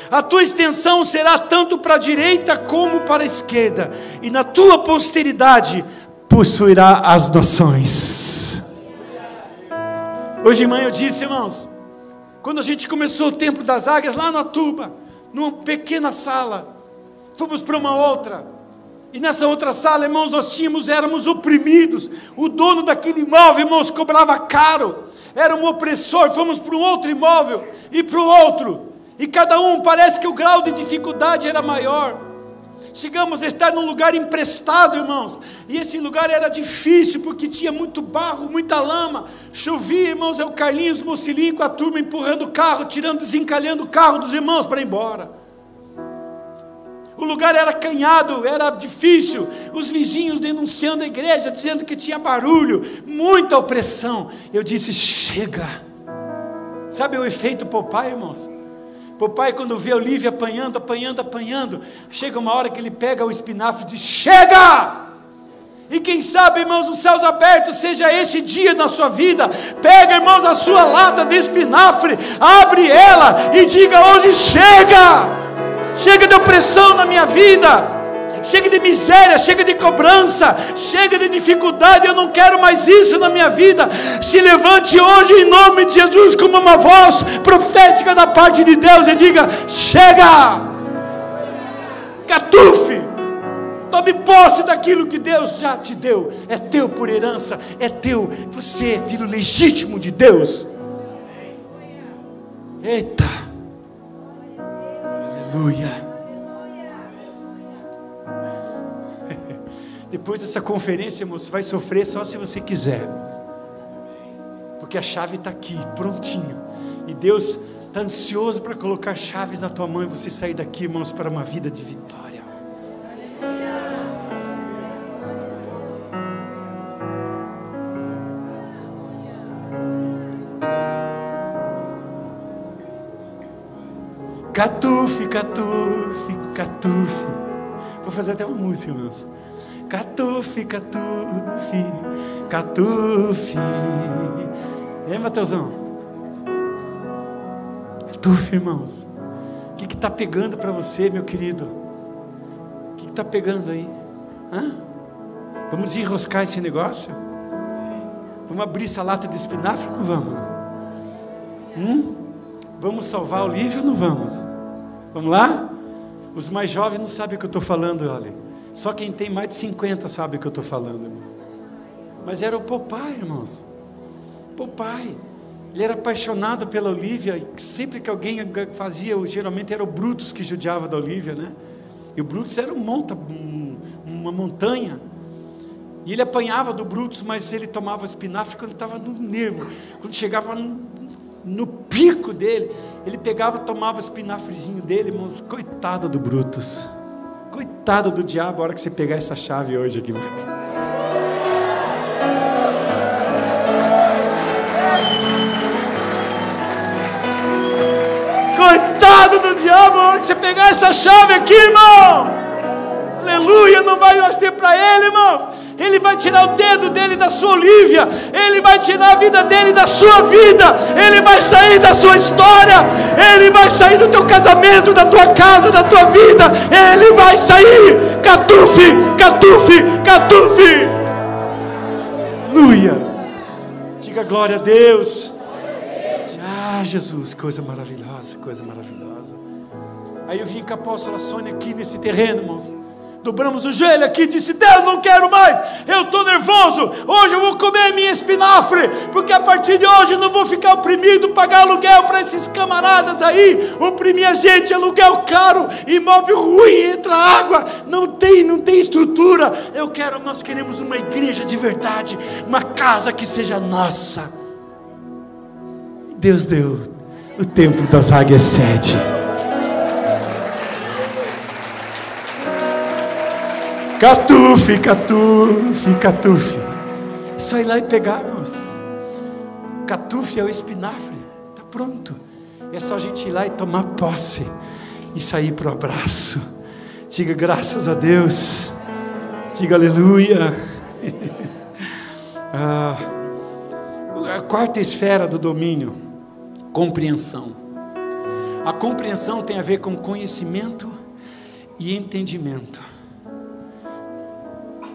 A tua extensão será tanto para a direita como para a esquerda, e na tua posteridade possuirá as nações. Hoje de manhã eu disse, irmãos, quando a gente começou o Templo das Águias lá na Tuba, numa pequena sala, fomos para uma outra, e nessa outra sala, irmãos, nós tínhamos, éramos oprimidos. O dono daquele imóvel, irmãos, cobrava caro. Era um opressor. Fomos para um outro imóvel e para o outro. E cada um parece que o grau de dificuldade era maior. Chegamos a estar num lugar emprestado, irmãos. E esse lugar era difícil porque tinha muito barro, muita lama. Chovia, irmãos, é o Carlinhos Mocilinho com a turma empurrando o carro, tirando, desencalhando o carro dos irmãos para ir embora o lugar era canhado, era difícil, os vizinhos denunciando a igreja, dizendo que tinha barulho, muita opressão. Eu disse: chega. Sabe o efeito Popeye, irmãos? Popeye, quando vê Olivia apanhando, apanhando, apanhando, chega uma hora que ele pega o espinafre e diz: chega! E quem sabe, irmãos, os céus abertos seja esse dia na sua vida. Pega, irmãos, a sua lata de espinafre, abre ela e diga: hoje chega! Chega de opressão na minha vida, chega de miséria, chega de cobrança, chega de dificuldade, eu não quero mais isso na minha vida. Se levante hoje em nome de Jesus como uma voz profética da parte de Deus e diga: chega, catufe. Tome posse daquilo que Deus já te deu, é teu por herança, é teu, você é filho legítimo de Deus. Eita, Aleluia. *laughs* Depois dessa conferência, você vai sofrer só se você quiser. Porque a chave está aqui, prontinho. E Deus está ansioso para colocar chaves na tua mão e você sair daqui, irmãos, para uma vida de vitória. Catufe, catufe, catufe. Vou fazer até uma música, irmãos. Catufe, catufe, catufe. E Mateusão? Catufe, irmãos. O que está pegando para você, meu querido? O que está pegando aí? Hã? Vamos enroscar esse negócio? Vamos abrir essa lata de espinafre ou não vamos? Hum? Vamos salvar o livro ou não vamos? Vamos lá? Os mais jovens não sabem o que eu estou falando, olha. Só quem tem mais de 50 sabe o que eu estou falando, irmãos. Mas era o Popeye, irmãos. Popeye. Ele era apaixonado pela Olivia. E sempre que alguém fazia, geralmente era o Brutus que judiava da Olivia, né? E o Brutus era um monta, uma montanha. E ele apanhava do Brutus, mas ele tomava espinafre quando estava no nervo. Quando chegava no, no, pico dele, ele pegava, tomava o espinafrezinho dele, irmãos. Coitado do Brutus. Coitado do diabo a hora que você pegar essa chave hoje aqui. Coitado do diabo a hora que você pegar essa chave aqui, irmão. Aleluia, não vai mais ter para ele, irmão. Ele vai tirar o dedo dele da sua Olívia, Ele vai tirar a vida dele da sua vida, Ele vai sair da sua história, Ele vai sair do teu casamento, da tua casa, da tua vida, Ele vai sair. Catufe, catufe, catufe. Aleluia. Diga glória a Deus. Ah, Jesus, coisa maravilhosa, coisa maravilhosa. Aí eu vim com a apóstola Sônia aqui nesse terreno, irmãos dobramos o joelho aqui e disse: Deus, não quero mais, eu estou nervoso. Hoje eu vou comer minha espinafre, porque a partir de hoje eu não vou ficar oprimido, pagar aluguel para esses camaradas aí, oprimir a gente, aluguel caro, imóvel ruim, entra água, não tem, não tem estrutura. Eu quero, nós queremos uma igreja de verdade, uma casa que seja nossa. Deus deu o templo das águias sede. Catufe, catufe, catufe. É só ir lá e pegar, irmãos. Catufe é o espinafre. Está pronto. É só a gente ir lá e tomar posse. E sair para o abraço. Diga graças a Deus. Diga aleluia. *laughs* ah, a quarta esfera do domínio: compreensão. A compreensão tem a ver com conhecimento e entendimento.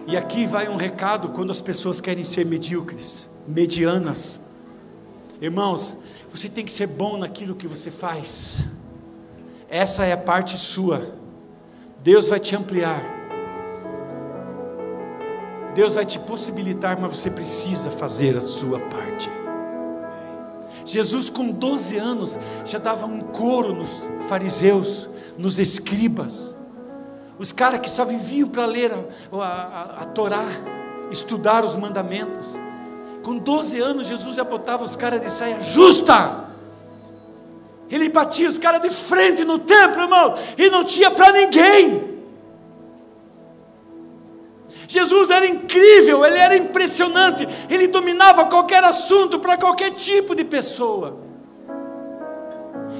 E aqui vai um recado quando as pessoas querem ser medíocres, medianas. Irmãos, você tem que ser bom naquilo que você faz. Essa é a parte sua. Deus vai te ampliar. Deus vai te possibilitar, mas você precisa fazer a sua parte. Jesus, com 12 anos, já dava um coro nos fariseus, nos escribas. Os caras que só viviam para ler a, a, a Torá, estudar os mandamentos. Com 12 anos, Jesus já botava os caras de saia justa. Ele batia os caras de frente no templo, irmão, e não tinha para ninguém. Jesus era incrível, ele era impressionante, ele dominava qualquer assunto para qualquer tipo de pessoa.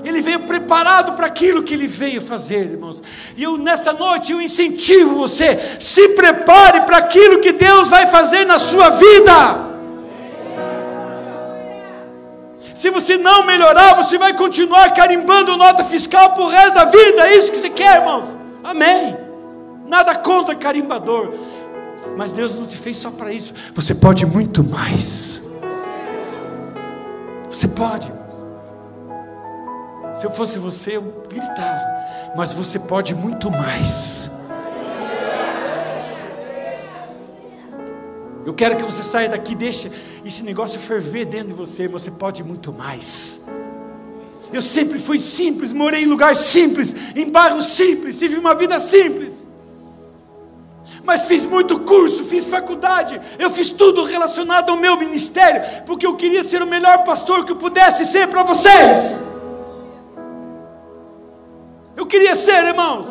Ele veio preparado para aquilo que ele veio fazer, irmãos. E eu nesta noite eu incentivo você, se prepare para aquilo que Deus vai fazer na sua vida. Se você não melhorar, você vai continuar carimbando nota fiscal para o resto da vida. É isso que você quer, irmãos? Amém. Nada contra carimbador. Mas Deus não te fez só para isso. Você pode muito mais. Você pode. Se eu fosse você, eu gritava. Mas você pode muito mais. Eu quero que você saia daqui, deixe esse negócio ferver dentro de você. Você pode muito mais. Eu sempre fui simples, morei em lugar simples, em bairro simples, tive uma vida simples. Mas fiz muito curso, fiz faculdade, eu fiz tudo relacionado ao meu ministério, porque eu queria ser o melhor pastor que eu pudesse ser para vocês. Eu queria ser, irmãos.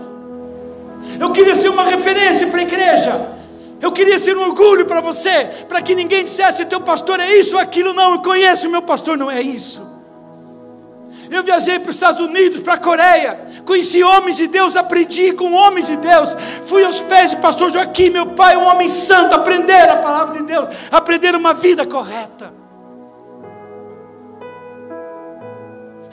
Eu queria ser uma referência para a igreja. Eu queria ser um orgulho para você, para que ninguém dissesse: teu pastor é isso ou aquilo. Não, eu conheço meu pastor, não é isso. Eu viajei para os Estados Unidos, para a Coreia, conheci homens de Deus, aprendi com homens de Deus. Fui aos pés do pastor Joaquim, meu pai, um homem santo, aprender a palavra de Deus, aprender uma vida correta.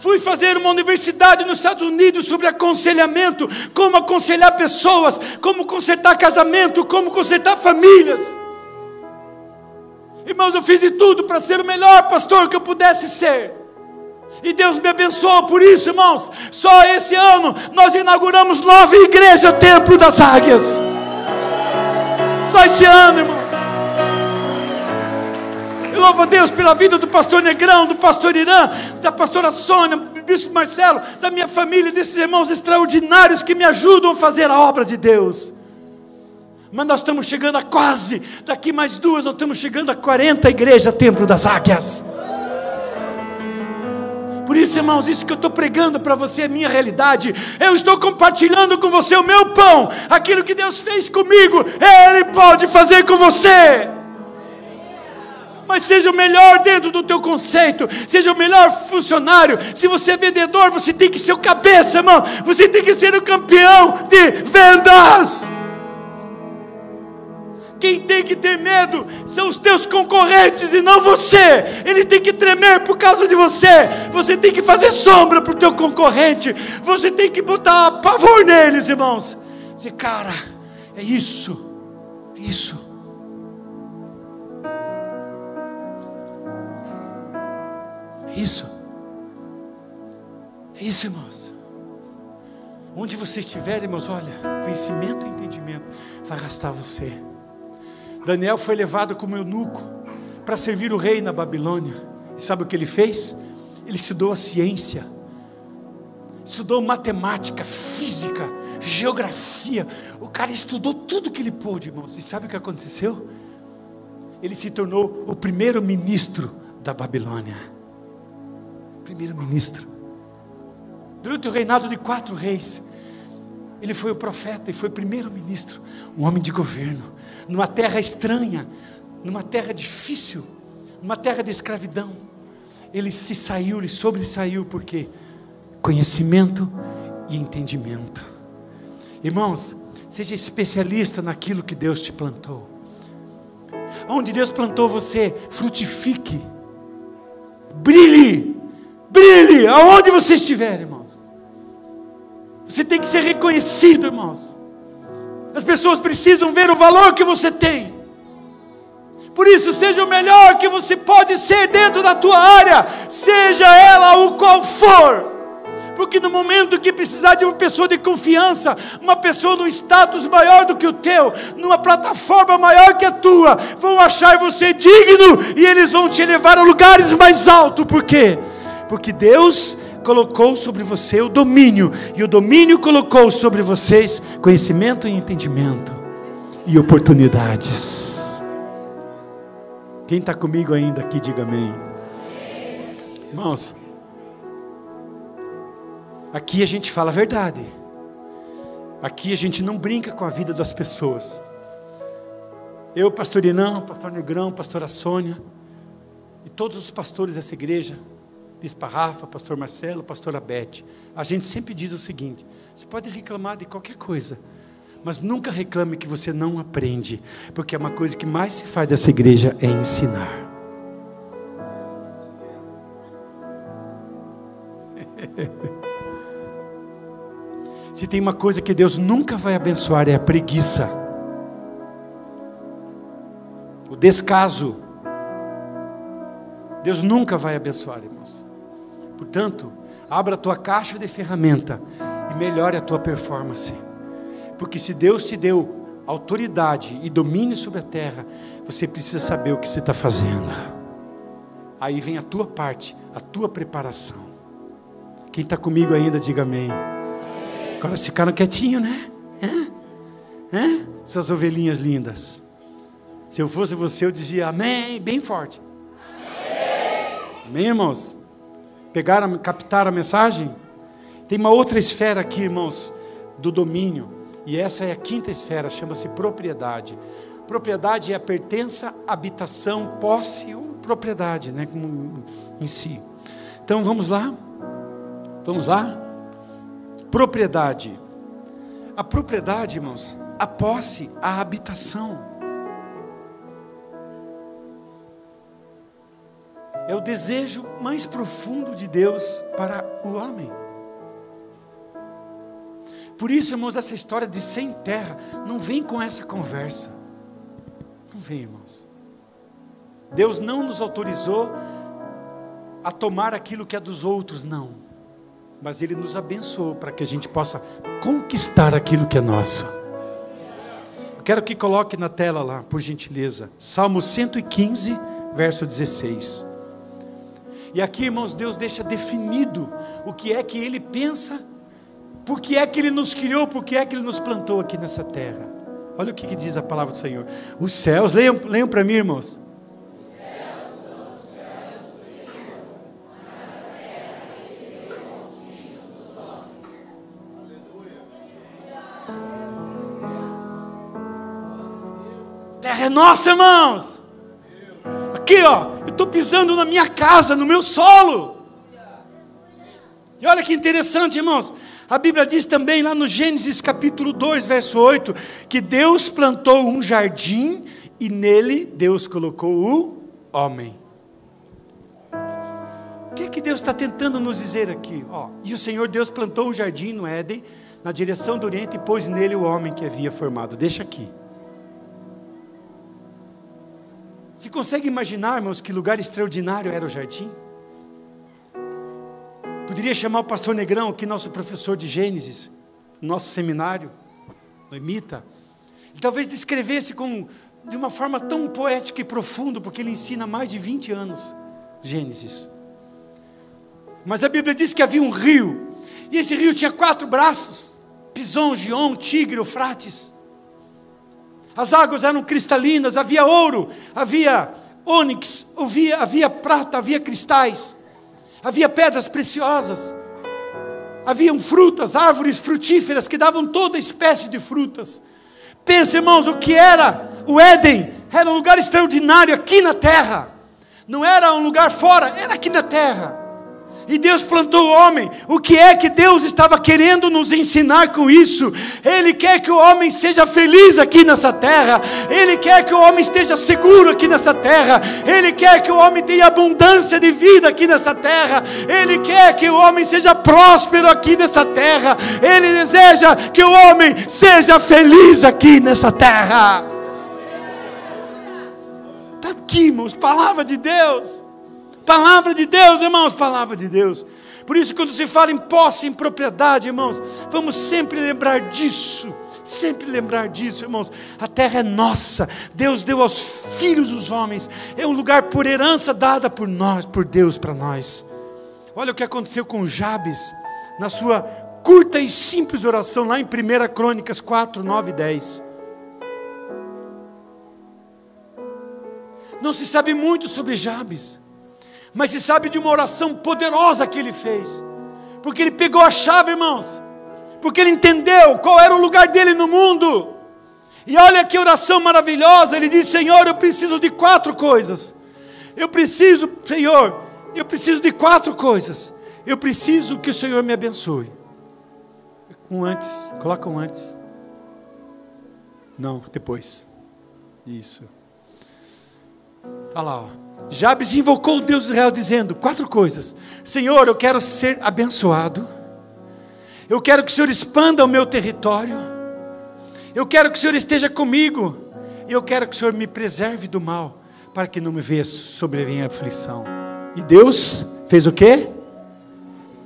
Fui fazer uma universidade nos Estados Unidos sobre aconselhamento, como aconselhar pessoas, como consertar casamento, como consertar famílias. Irmãos, eu fiz de tudo para ser o melhor pastor que eu pudesse ser. E Deus me abençoou por isso, irmãos. Só esse ano nós inauguramos nova igreja, Templo das Águias. abençoar esse ano, irmãos. Louvo a Deus pela vida do pastor Negrão, do pastor Irã, da pastora Sônia, do bispo Marcelo, da minha família, desses irmãos extraordinários que me ajudam a fazer a obra de Deus. Mas nós estamos chegando a quase, daqui mais duas, nós estamos chegando a 40 igreja Templo das Águias. Por isso, irmãos, isso que eu estou pregando para você é minha realidade. Eu estou compartilhando com você o meu pão, aquilo que Deus fez comigo, Ele pode fazer com você. Mas seja o melhor dentro do teu conceito, seja o melhor funcionário. Se você é vendedor, você tem que ser o cabeça, irmão. Você tem que ser o campeão de vendas. Quem tem que ter medo são os teus concorrentes e não você. Eles têm que tremer por causa de você. Você tem que fazer sombra para o teu concorrente. Você tem que botar pavor neles, irmãos. Dizer, cara, é isso. É isso. Isso. É isso, irmãos. Onde você estiver, irmãos, olha, conhecimento e entendimento vai arrastar você. Daniel foi levado como eunuco para servir o rei na Babilônia. E sabe o que ele fez? Ele estudou a ciência, estudou matemática, física, geografia. O cara estudou tudo que ele pôde, irmãos. E sabe o que aconteceu? Ele se tornou o primeiro ministro da Babilônia. Primeiro ministro. Durante o reinado de quatro reis, ele foi o profeta e foi primeiro ministro, um homem de governo, numa terra estranha, numa terra difícil, numa terra de escravidão. Ele se saiu, ele sobressaiu, porque conhecimento e entendimento. Irmãos, seja especialista naquilo que Deus te plantou. Onde Deus plantou você, frutifique, brilhe, brilhe, aonde você estiver, irmãos. Você tem que ser reconhecido, irmãos. As pessoas precisam ver o valor que você tem. Por isso, seja o melhor que você pode ser dentro da tua área, seja ela o qual for. Porque no momento que precisar de uma pessoa de confiança, uma pessoa num status maior do que o teu, numa plataforma maior que a tua, vão achar você digno e eles vão te levar a lugares mais altos. Por quê? Porque Deus colocou sobre você o domínio, e o domínio colocou sobre vocês conhecimento e entendimento e oportunidades. Quem está comigo ainda aqui, diga amém. Irmãos, aqui a gente fala a verdade, aqui a gente não brinca com a vida das pessoas. Eu, pastor Inão, pastor Negrão, pastora Sônia, e todos os pastores dessa igreja, Bispa Rafa, Pastor Marcelo, Pastora Beth. A gente sempre diz o seguinte: você pode reclamar de qualquer coisa, mas nunca reclame que você não aprende, porque é uma coisa que mais se faz dessa igreja é ensinar. *laughs* Se tem uma coisa que Deus nunca vai abençoar é a preguiça, o descaso. Deus nunca vai abençoar, irmãos. Portanto, abra a tua caixa de ferramenta e melhore a tua performance. Porque se Deus te deu autoridade e domínio sobre a terra, você precisa saber o que você está fazendo. Aí vem a tua parte, a tua preparação. Quem está comigo ainda, diga amém. Agora ficaram quietinhos, né? Hã? Hã? Suas ovelhinhas lindas. Se eu fosse você, eu dizia amém, bem forte. Amém, amém irmãos? Pegaram, captaram a mensagem? Tem uma outra esfera aqui, irmãos, do domínio. E essa é a quinta esfera, chama-se propriedade. Propriedade é a pertença, habitação, posse ou propriedade, né, como em si. Então vamos lá? Vamos lá? Propriedade. A propriedade, irmãos, a posse, a habitação. É o desejo mais profundo de Deus para o homem. Por isso, irmãos, essa história de sem terra, não vem com essa conversa. Não vem, irmãos. Deus não nos autorizou a tomar aquilo que é dos outros, não. Mas Ele nos abençoou para que a gente possa conquistar aquilo que é nosso quero que coloque na tela lá, por gentileza. Salmo 115, verso 16. E aqui, irmãos, Deus deixa definido o que é que Ele pensa, por que é que Ele nos criou, por que é que Ele nos plantou aqui nessa terra. Olha o que, que diz a palavra do Senhor. Os céus, leiam, leiam para mim, irmãos. Terra é nossa, irmãos. Aqui, ó, eu estou pisando na minha casa, no meu solo. E olha que interessante, irmãos. A Bíblia diz também lá no Gênesis capítulo 2, verso 8, que Deus plantou um jardim e nele Deus colocou o homem. O que é que Deus está tentando nos dizer aqui? Ó, e o Senhor Deus plantou um jardim no Éden, na direção do Oriente, e pôs nele o homem que havia formado. Deixa aqui. Você consegue imaginar, irmãos, que lugar extraordinário era o jardim? Poderia chamar o pastor Negrão, que é nosso professor de Gênesis, nosso seminário, no Emita, e talvez descrevesse com, de uma forma tão poética e profunda, porque ele ensina há mais de 20 anos Gênesis. Mas a Bíblia diz que havia um rio, e esse rio tinha quatro braços: Pison, Gion, Tigre, Eufrates as águas eram cristalinas, havia ouro, havia ônix, havia, havia prata, havia cristais, havia pedras preciosas, haviam frutas, árvores frutíferas que davam toda espécie de frutas. Pensa, irmãos, o que era o Éden? Era um lugar extraordinário aqui na terra, não era um lugar fora, era aqui na terra e Deus plantou o homem. O que é que Deus estava querendo nos ensinar com isso? Ele quer que o homem seja feliz aqui nessa terra, ele quer que o homem esteja seguro aqui nessa terra, ele quer que o homem tenha abundância de vida aqui nessa terra, ele quer que o homem seja próspero aqui nessa terra, ele deseja que o homem seja feliz aqui nessa terra. Está aqui, irmãos, palavra de Deus. Palavra de Deus, irmãos, palavra de Deus. Por isso, quando se fala em posse, em propriedade, irmãos, vamos sempre lembrar disso. Sempre lembrar disso, irmãos. A terra é nossa. Deus deu aos filhos dos homens. É um lugar por herança dada por nós, por Deus para nós. Olha o que aconteceu com Jabes na sua curta e simples oração lá em 1 Crônicas 4, 9 e 10. Não se sabe muito sobre Jabes mas se sabe de uma oração poderosa que ele fez, porque ele pegou a chave, irmãos, porque ele entendeu qual era o lugar dele no mundo. E olha que oração maravilhosa, ele diz: Senhor, eu preciso de quatro coisas. Eu preciso, Senhor, eu preciso de quatro coisas. Eu preciso que o Senhor me abençoe. Um antes, coloca um antes. Não, depois. Isso. Está lá, ó. Jabes invocou o Deus de Israel dizendo quatro coisas: Senhor, eu quero ser abençoado. Eu quero que o Senhor expanda o meu território. Eu quero que o Senhor esteja comigo. E eu quero que o Senhor me preserve do mal, para que não me venha sobrevenha aflição. E Deus fez o quê?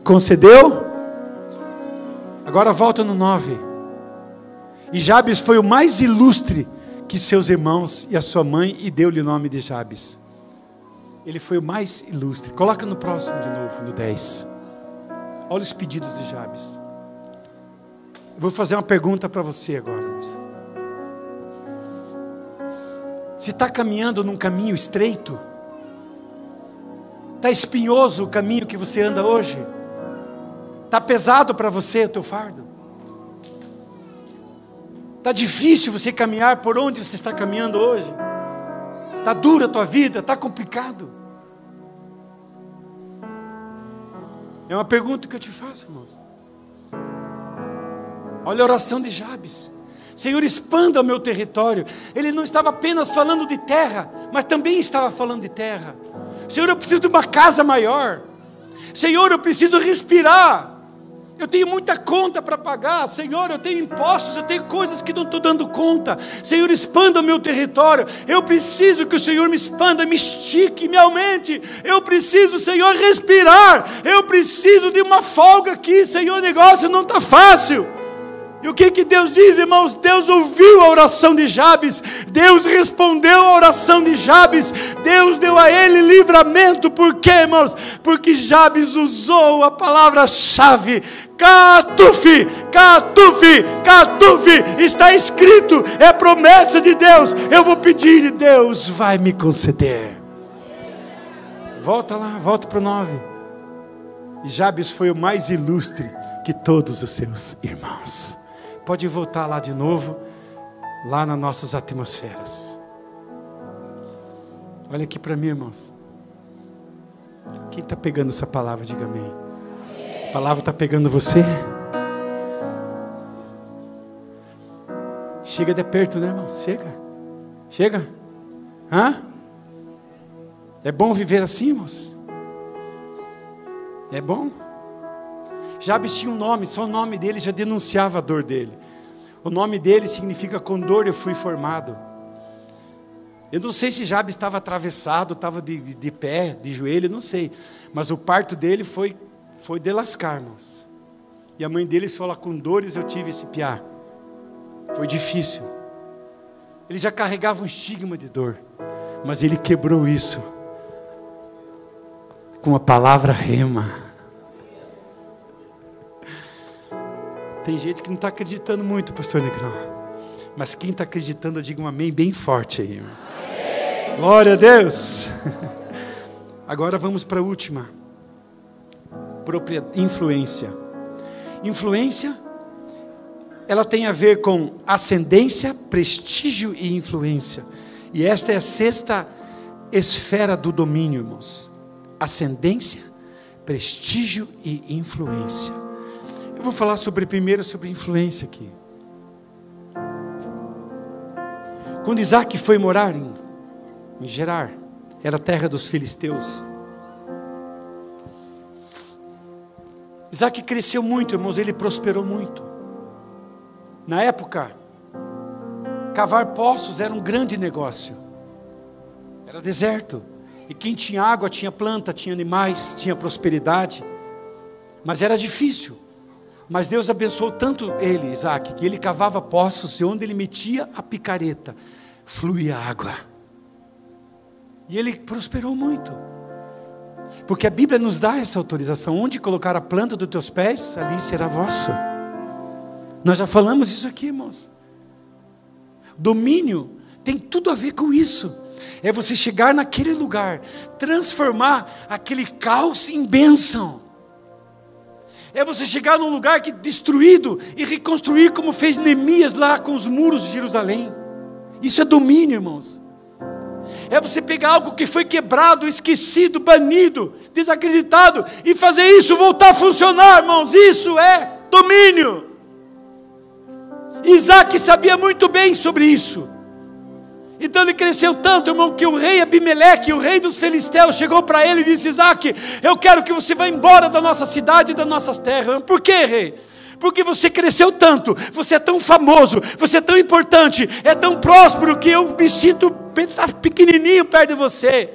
Concedeu? Agora volta no 9. E Jabes foi o mais ilustre que seus irmãos e a sua mãe, e deu-lhe o nome de Jabes. Ele foi o mais ilustre. Coloca no próximo de novo, no 10. Olha os pedidos de Jabes. Vou fazer uma pergunta para você agora. Se está caminhando num caminho estreito, está espinhoso o caminho que você anda hoje, está pesado para você o teu fardo, está difícil você caminhar por onde você está caminhando hoje. Está dura a tua vida, está complicado. É uma pergunta que eu te faço, irmãos. Olha a oração de Jabes. Senhor, expanda o meu território. Ele não estava apenas falando de terra, mas também estava falando de terra. Senhor, eu preciso de uma casa maior. Senhor, eu preciso respirar. Eu tenho muita conta para pagar, Senhor. Eu tenho impostos, eu tenho coisas que não estou dando conta. Senhor, expanda o meu território. Eu preciso que o Senhor me expanda, me estique, me aumente. Eu preciso, Senhor, respirar. Eu preciso de uma folga aqui, Senhor. O negócio não está fácil. E o que, que Deus diz, irmãos? Deus ouviu a oração de Jabes, Deus respondeu a oração de Jabes, Deus deu a ele livramento, por quê, irmãos? Porque Jabes usou a palavra-chave, Catufe, Catufe, Catufe, está escrito, é promessa de Deus. Eu vou pedir e Deus vai me conceder. Volta lá, volta para o 9. Jabes foi o mais ilustre que todos os seus irmãos. Pode voltar lá de novo, lá nas nossas atmosferas. Olha aqui para mim, irmãos. Quem está pegando essa palavra, diga amém. A palavra está pegando você? Chega de perto, né, irmãos? Chega. Chega. Hã? É bom viver assim, irmãos? É bom? Jabes tinha um nome, só o nome dele já denunciava a dor dele. O nome dele significa com dor eu fui formado. Eu não sei se Jabes estava atravessado, estava de, de pé, de joelho, não sei. Mas o parto dele foi, foi de lascar, irmãos. E a mãe dele falou: com dores eu tive esse piá. Foi difícil. Ele já carregava um estigma de dor. Mas ele quebrou isso com a palavra rema. Tem gente que não está acreditando muito, pastor Negrão. Mas quem está acreditando, diga um amém bem forte aí. Amém. Glória a Deus. *laughs* Agora vamos para a última. Influência. Influência, ela tem a ver com ascendência, prestígio e influência. E esta é a sexta esfera do domínio, irmãos. Ascendência, prestígio e influência. Vou falar sobre primeiro sobre influência aqui. Quando Isaac foi morar em, em Gerar, era a terra dos filisteus. Isaac cresceu muito, irmãos, ele prosperou muito. Na época, cavar poços era um grande negócio. Era deserto. E quem tinha água tinha planta, tinha animais, tinha prosperidade. Mas era difícil. Mas Deus abençoou tanto ele, Isaac, que ele cavava poços e onde ele metia a picareta, fluía água. E ele prosperou muito. Porque a Bíblia nos dá essa autorização. Onde colocar a planta dos teus pés, ali será vosso. Nós já falamos isso aqui, irmãos. Domínio tem tudo a ver com isso. É você chegar naquele lugar, transformar aquele caos em bênção é você chegar num lugar que destruído e reconstruir como fez Neemias lá com os muros de Jerusalém. Isso é domínio, irmãos. É você pegar algo que foi quebrado, esquecido, banido, desacreditado e fazer isso voltar a funcionar, irmãos. Isso é domínio. Isaac sabia muito bem sobre isso. Então ele cresceu tanto, irmão, que o rei Abimeleque, o rei dos filisteus, chegou para ele e disse: Isaac, eu quero que você vá embora da nossa cidade e das nossas terras. Por quê, rei? Porque você cresceu tanto, você é tão famoso, você é tão importante, é tão próspero que eu me sinto pequenininho perto de você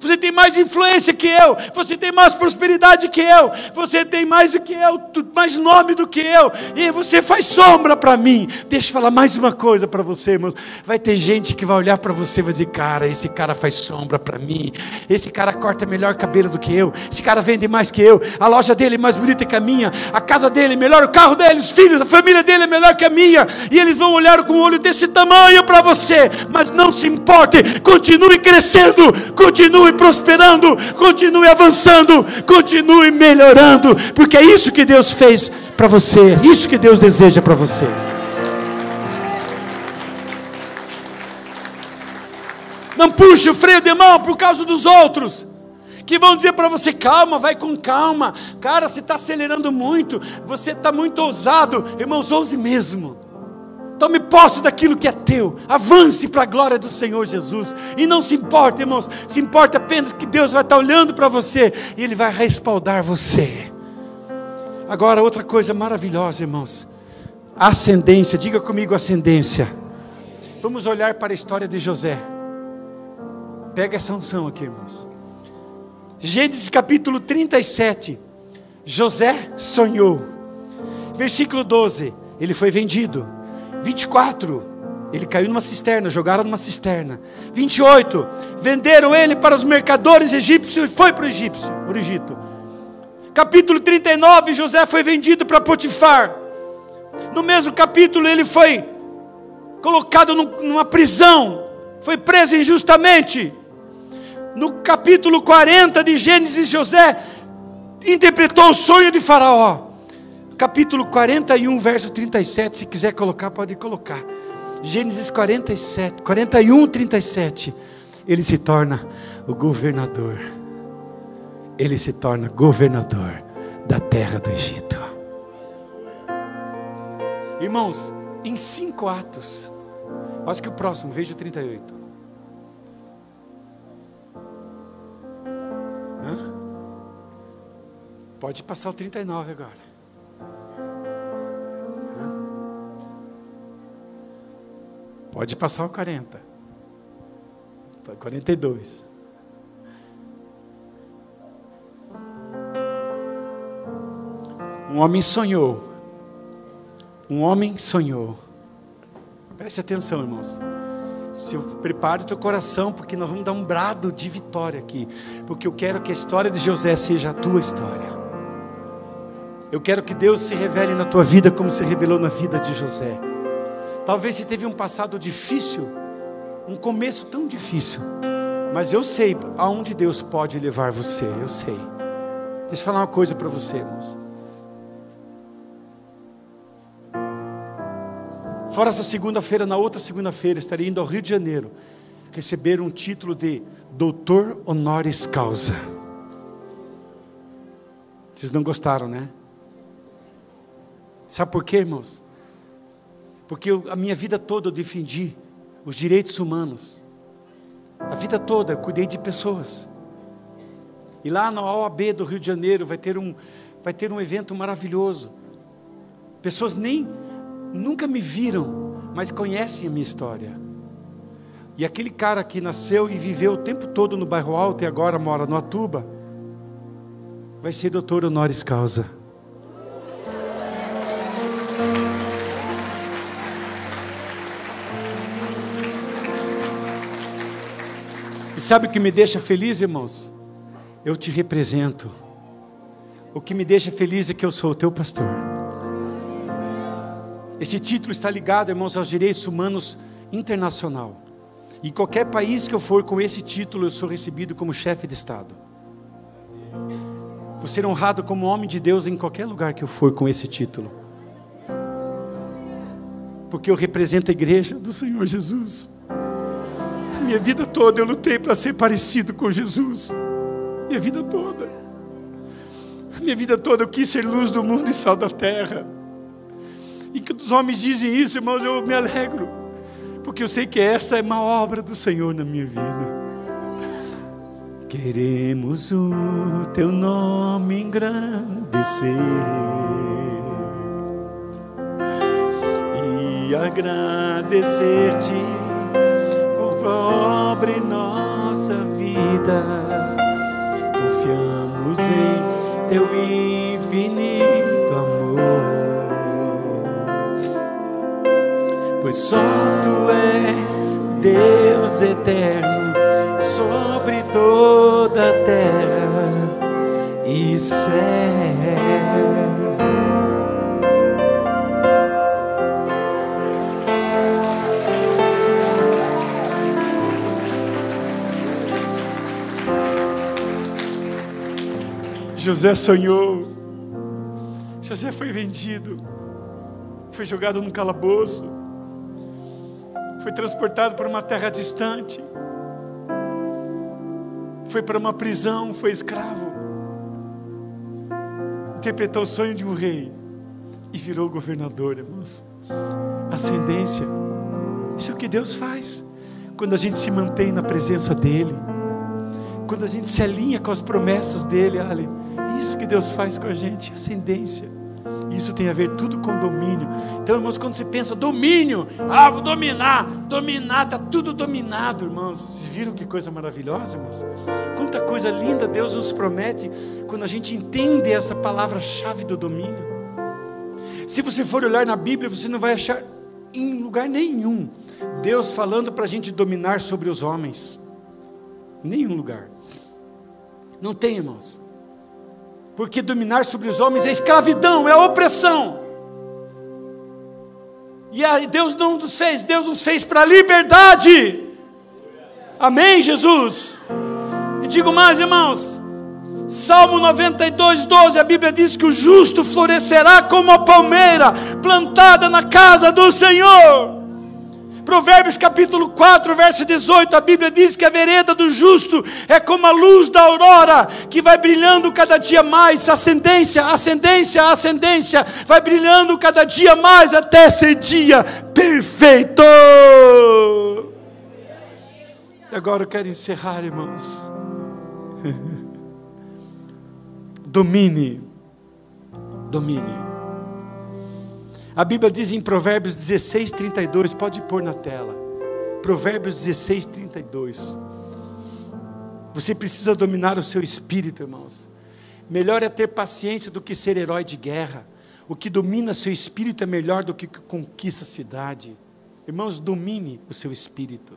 você tem mais influência que eu, você tem mais prosperidade que eu, você tem mais do que eu, mais nome do que eu, e você faz sombra para mim. Deixa eu falar mais uma coisa para você, irmãos. Vai ter gente que vai olhar para você e vai dizer: Cara, esse cara faz sombra para mim, esse cara corta melhor cabelo do que eu, esse cara vende mais que eu, a loja dele é mais bonita que a minha, a casa dele é melhor, o carro dele, os filhos, a família dele é melhor que a minha, e eles vão olhar com um olho desse tamanho para você, mas não se importe, continue crescendo, continue continue prosperando, continue avançando, continue melhorando, porque é isso que Deus fez para você, isso que Deus deseja para você. Não puxe o freio de mão por causa dos outros que vão dizer para você: calma, vai com calma, cara, você está acelerando muito, você está muito ousado, irmãos, ouse mesmo. Tome posse daquilo que é teu. Avance para a glória do Senhor Jesus. E não se importe, irmãos. Se importa apenas que Deus vai estar olhando para você e Ele vai respaldar você. Agora, outra coisa maravilhosa, irmãos. Ascendência. Diga comigo ascendência. Vamos olhar para a história de José. Pega essa unção aqui, irmãos. Gênesis capítulo 37. José sonhou. Versículo 12 ele foi vendido. 24, ele caiu numa cisterna, jogaram numa cisterna. 28, venderam ele para os mercadores egípcios e foi para o Egípcio, para o Egito. Capítulo 39, José foi vendido para Potifar. No mesmo capítulo, ele foi colocado numa prisão, foi preso injustamente. No capítulo 40 de Gênesis, José interpretou o sonho de Faraó. Capítulo 41, verso 37, se quiser colocar, pode colocar. Gênesis 47, 41, 37. Ele se torna o governador. Ele se torna governador da terra do Egito. Irmãos, em cinco atos, acho que o próximo, veja o 38. Hã? Pode passar o 39 agora. Pode passar o 40. 42. Um homem sonhou. Um homem sonhou. Preste atenção, irmãos. Se eu prepare o teu coração, porque nós vamos dar um brado de vitória aqui. Porque eu quero que a história de José seja a tua história. Eu quero que Deus se revele na tua vida como se revelou na vida de José. Talvez você teve um passado difícil, um começo tão difícil, mas eu sei aonde Deus pode levar você, eu sei. Deixa eu falar uma coisa para você, irmãos. Fora essa segunda-feira, na outra segunda-feira, estarei indo ao Rio de Janeiro receber um título de Doutor Honoris Causa. Vocês não gostaram, né? Sabe por quê, irmãos? Porque eu, a minha vida toda eu defendi os direitos humanos. A vida toda eu cuidei de pessoas. E lá na OAB do Rio de Janeiro vai ter um, vai ter um evento maravilhoso. Pessoas nem nunca me viram, mas conhecem a minha história. E aquele cara que nasceu e viveu o tempo todo no bairro Alto e agora mora no Atuba, vai ser doutor honoris causa. Sabe o que me deixa feliz, irmãos? Eu te represento. O que me deixa feliz é que eu sou o teu pastor. Esse título está ligado, irmãos, aos direitos humanos internacional. Em qualquer país que eu for com esse título, eu sou recebido como chefe de Estado. Vou ser honrado como homem de Deus em qualquer lugar que eu for com esse título. Porque eu represento a igreja do Senhor Jesus. Minha vida toda eu lutei para ser parecido com Jesus. Minha vida toda. Minha vida toda eu quis ser luz do mundo e sal da terra. E que os homens dizem isso, irmãos, eu me alegro. Porque eu sei que essa é uma obra do Senhor na minha vida. Queremos o teu nome engrandecer e agradecer-te sobre nossa vida. Confiamos em teu infinito amor, pois só tu és Deus eterno sobre toda a terra e céu. José sonhou. José foi vendido. Foi jogado num calabouço. Foi transportado para uma terra distante. Foi para uma prisão, foi escravo. Interpretou o sonho de um rei e virou governador, irmãos. Ascendência. Isso é o que Deus faz quando a gente se mantém na presença dEle, quando a gente se alinha com as promessas dEle, Ale isso que Deus faz com a gente, ascendência. Isso tem a ver tudo com domínio. Então, irmãos, quando você pensa domínio, ah, vou dominar, dominar, está tudo dominado, irmãos. Vocês viram que coisa maravilhosa, irmãos? Quanta coisa linda Deus nos promete quando a gente entende essa palavra-chave do domínio. Se você for olhar na Bíblia, você não vai achar em lugar nenhum Deus falando para a gente dominar sobre os homens. Nenhum lugar. Não tem, irmãos. Porque dominar sobre os homens é escravidão, é opressão. E aí Deus não nos fez, Deus nos fez para a liberdade. Amém, Jesus? E digo mais, irmãos. Salmo 92, 12, a Bíblia diz que o justo florescerá como a palmeira plantada na casa do Senhor. Provérbios capítulo 4, verso 18, a Bíblia diz que a vereda do justo é como a luz da aurora, que vai brilhando cada dia mais, ascendência, ascendência, ascendência, vai brilhando cada dia mais até ser dia perfeito. E agora eu quero encerrar, irmãos. *laughs* Domine, domine. A Bíblia diz em Provérbios 16, 32, pode pôr na tela. Provérbios 16, 32. Você precisa dominar o seu espírito, irmãos. Melhor é ter paciência do que ser herói de guerra. O que domina seu espírito é melhor do que conquista a cidade. Irmãos, domine o seu espírito.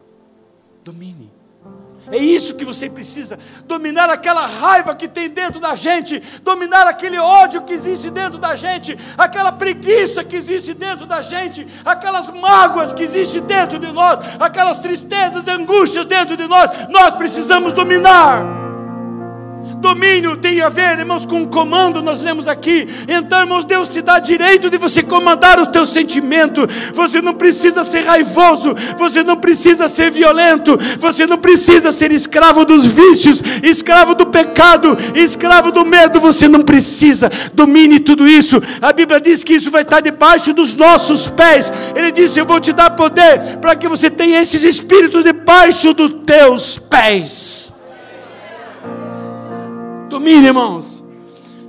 Domine. É isso que você precisa: dominar aquela raiva que tem dentro da gente, dominar aquele ódio que existe dentro da gente, aquela preguiça que existe dentro da gente, aquelas mágoas que existem dentro de nós, aquelas tristezas, angústias dentro de nós. Nós precisamos dominar. Domínio tem a ver, irmãos, com comando, nós lemos aqui. Então, irmãos, Deus te dá direito de você comandar o teu sentimento. Você não precisa ser raivoso, você não precisa ser violento, você não precisa ser escravo dos vícios, escravo do pecado, escravo do medo. Você não precisa. Domine tudo isso. A Bíblia diz que isso vai estar debaixo dos nossos pés. Ele disse: Eu vou te dar poder para que você tenha esses espíritos debaixo dos teus pés. Domine, irmãos.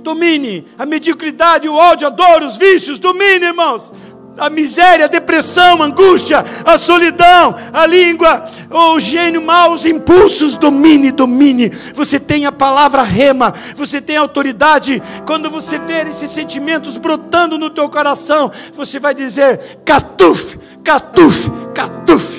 Domine a mediocridade, o ódio, a dor, os vícios. Domine, irmãos. A miséria, a depressão, a angústia, a solidão, a língua, o gênio mau, os impulsos. Domine, domine. Você tem a palavra rema, você tem autoridade. Quando você ver esses sentimentos brotando no teu coração, você vai dizer: catuf, catuf, catuf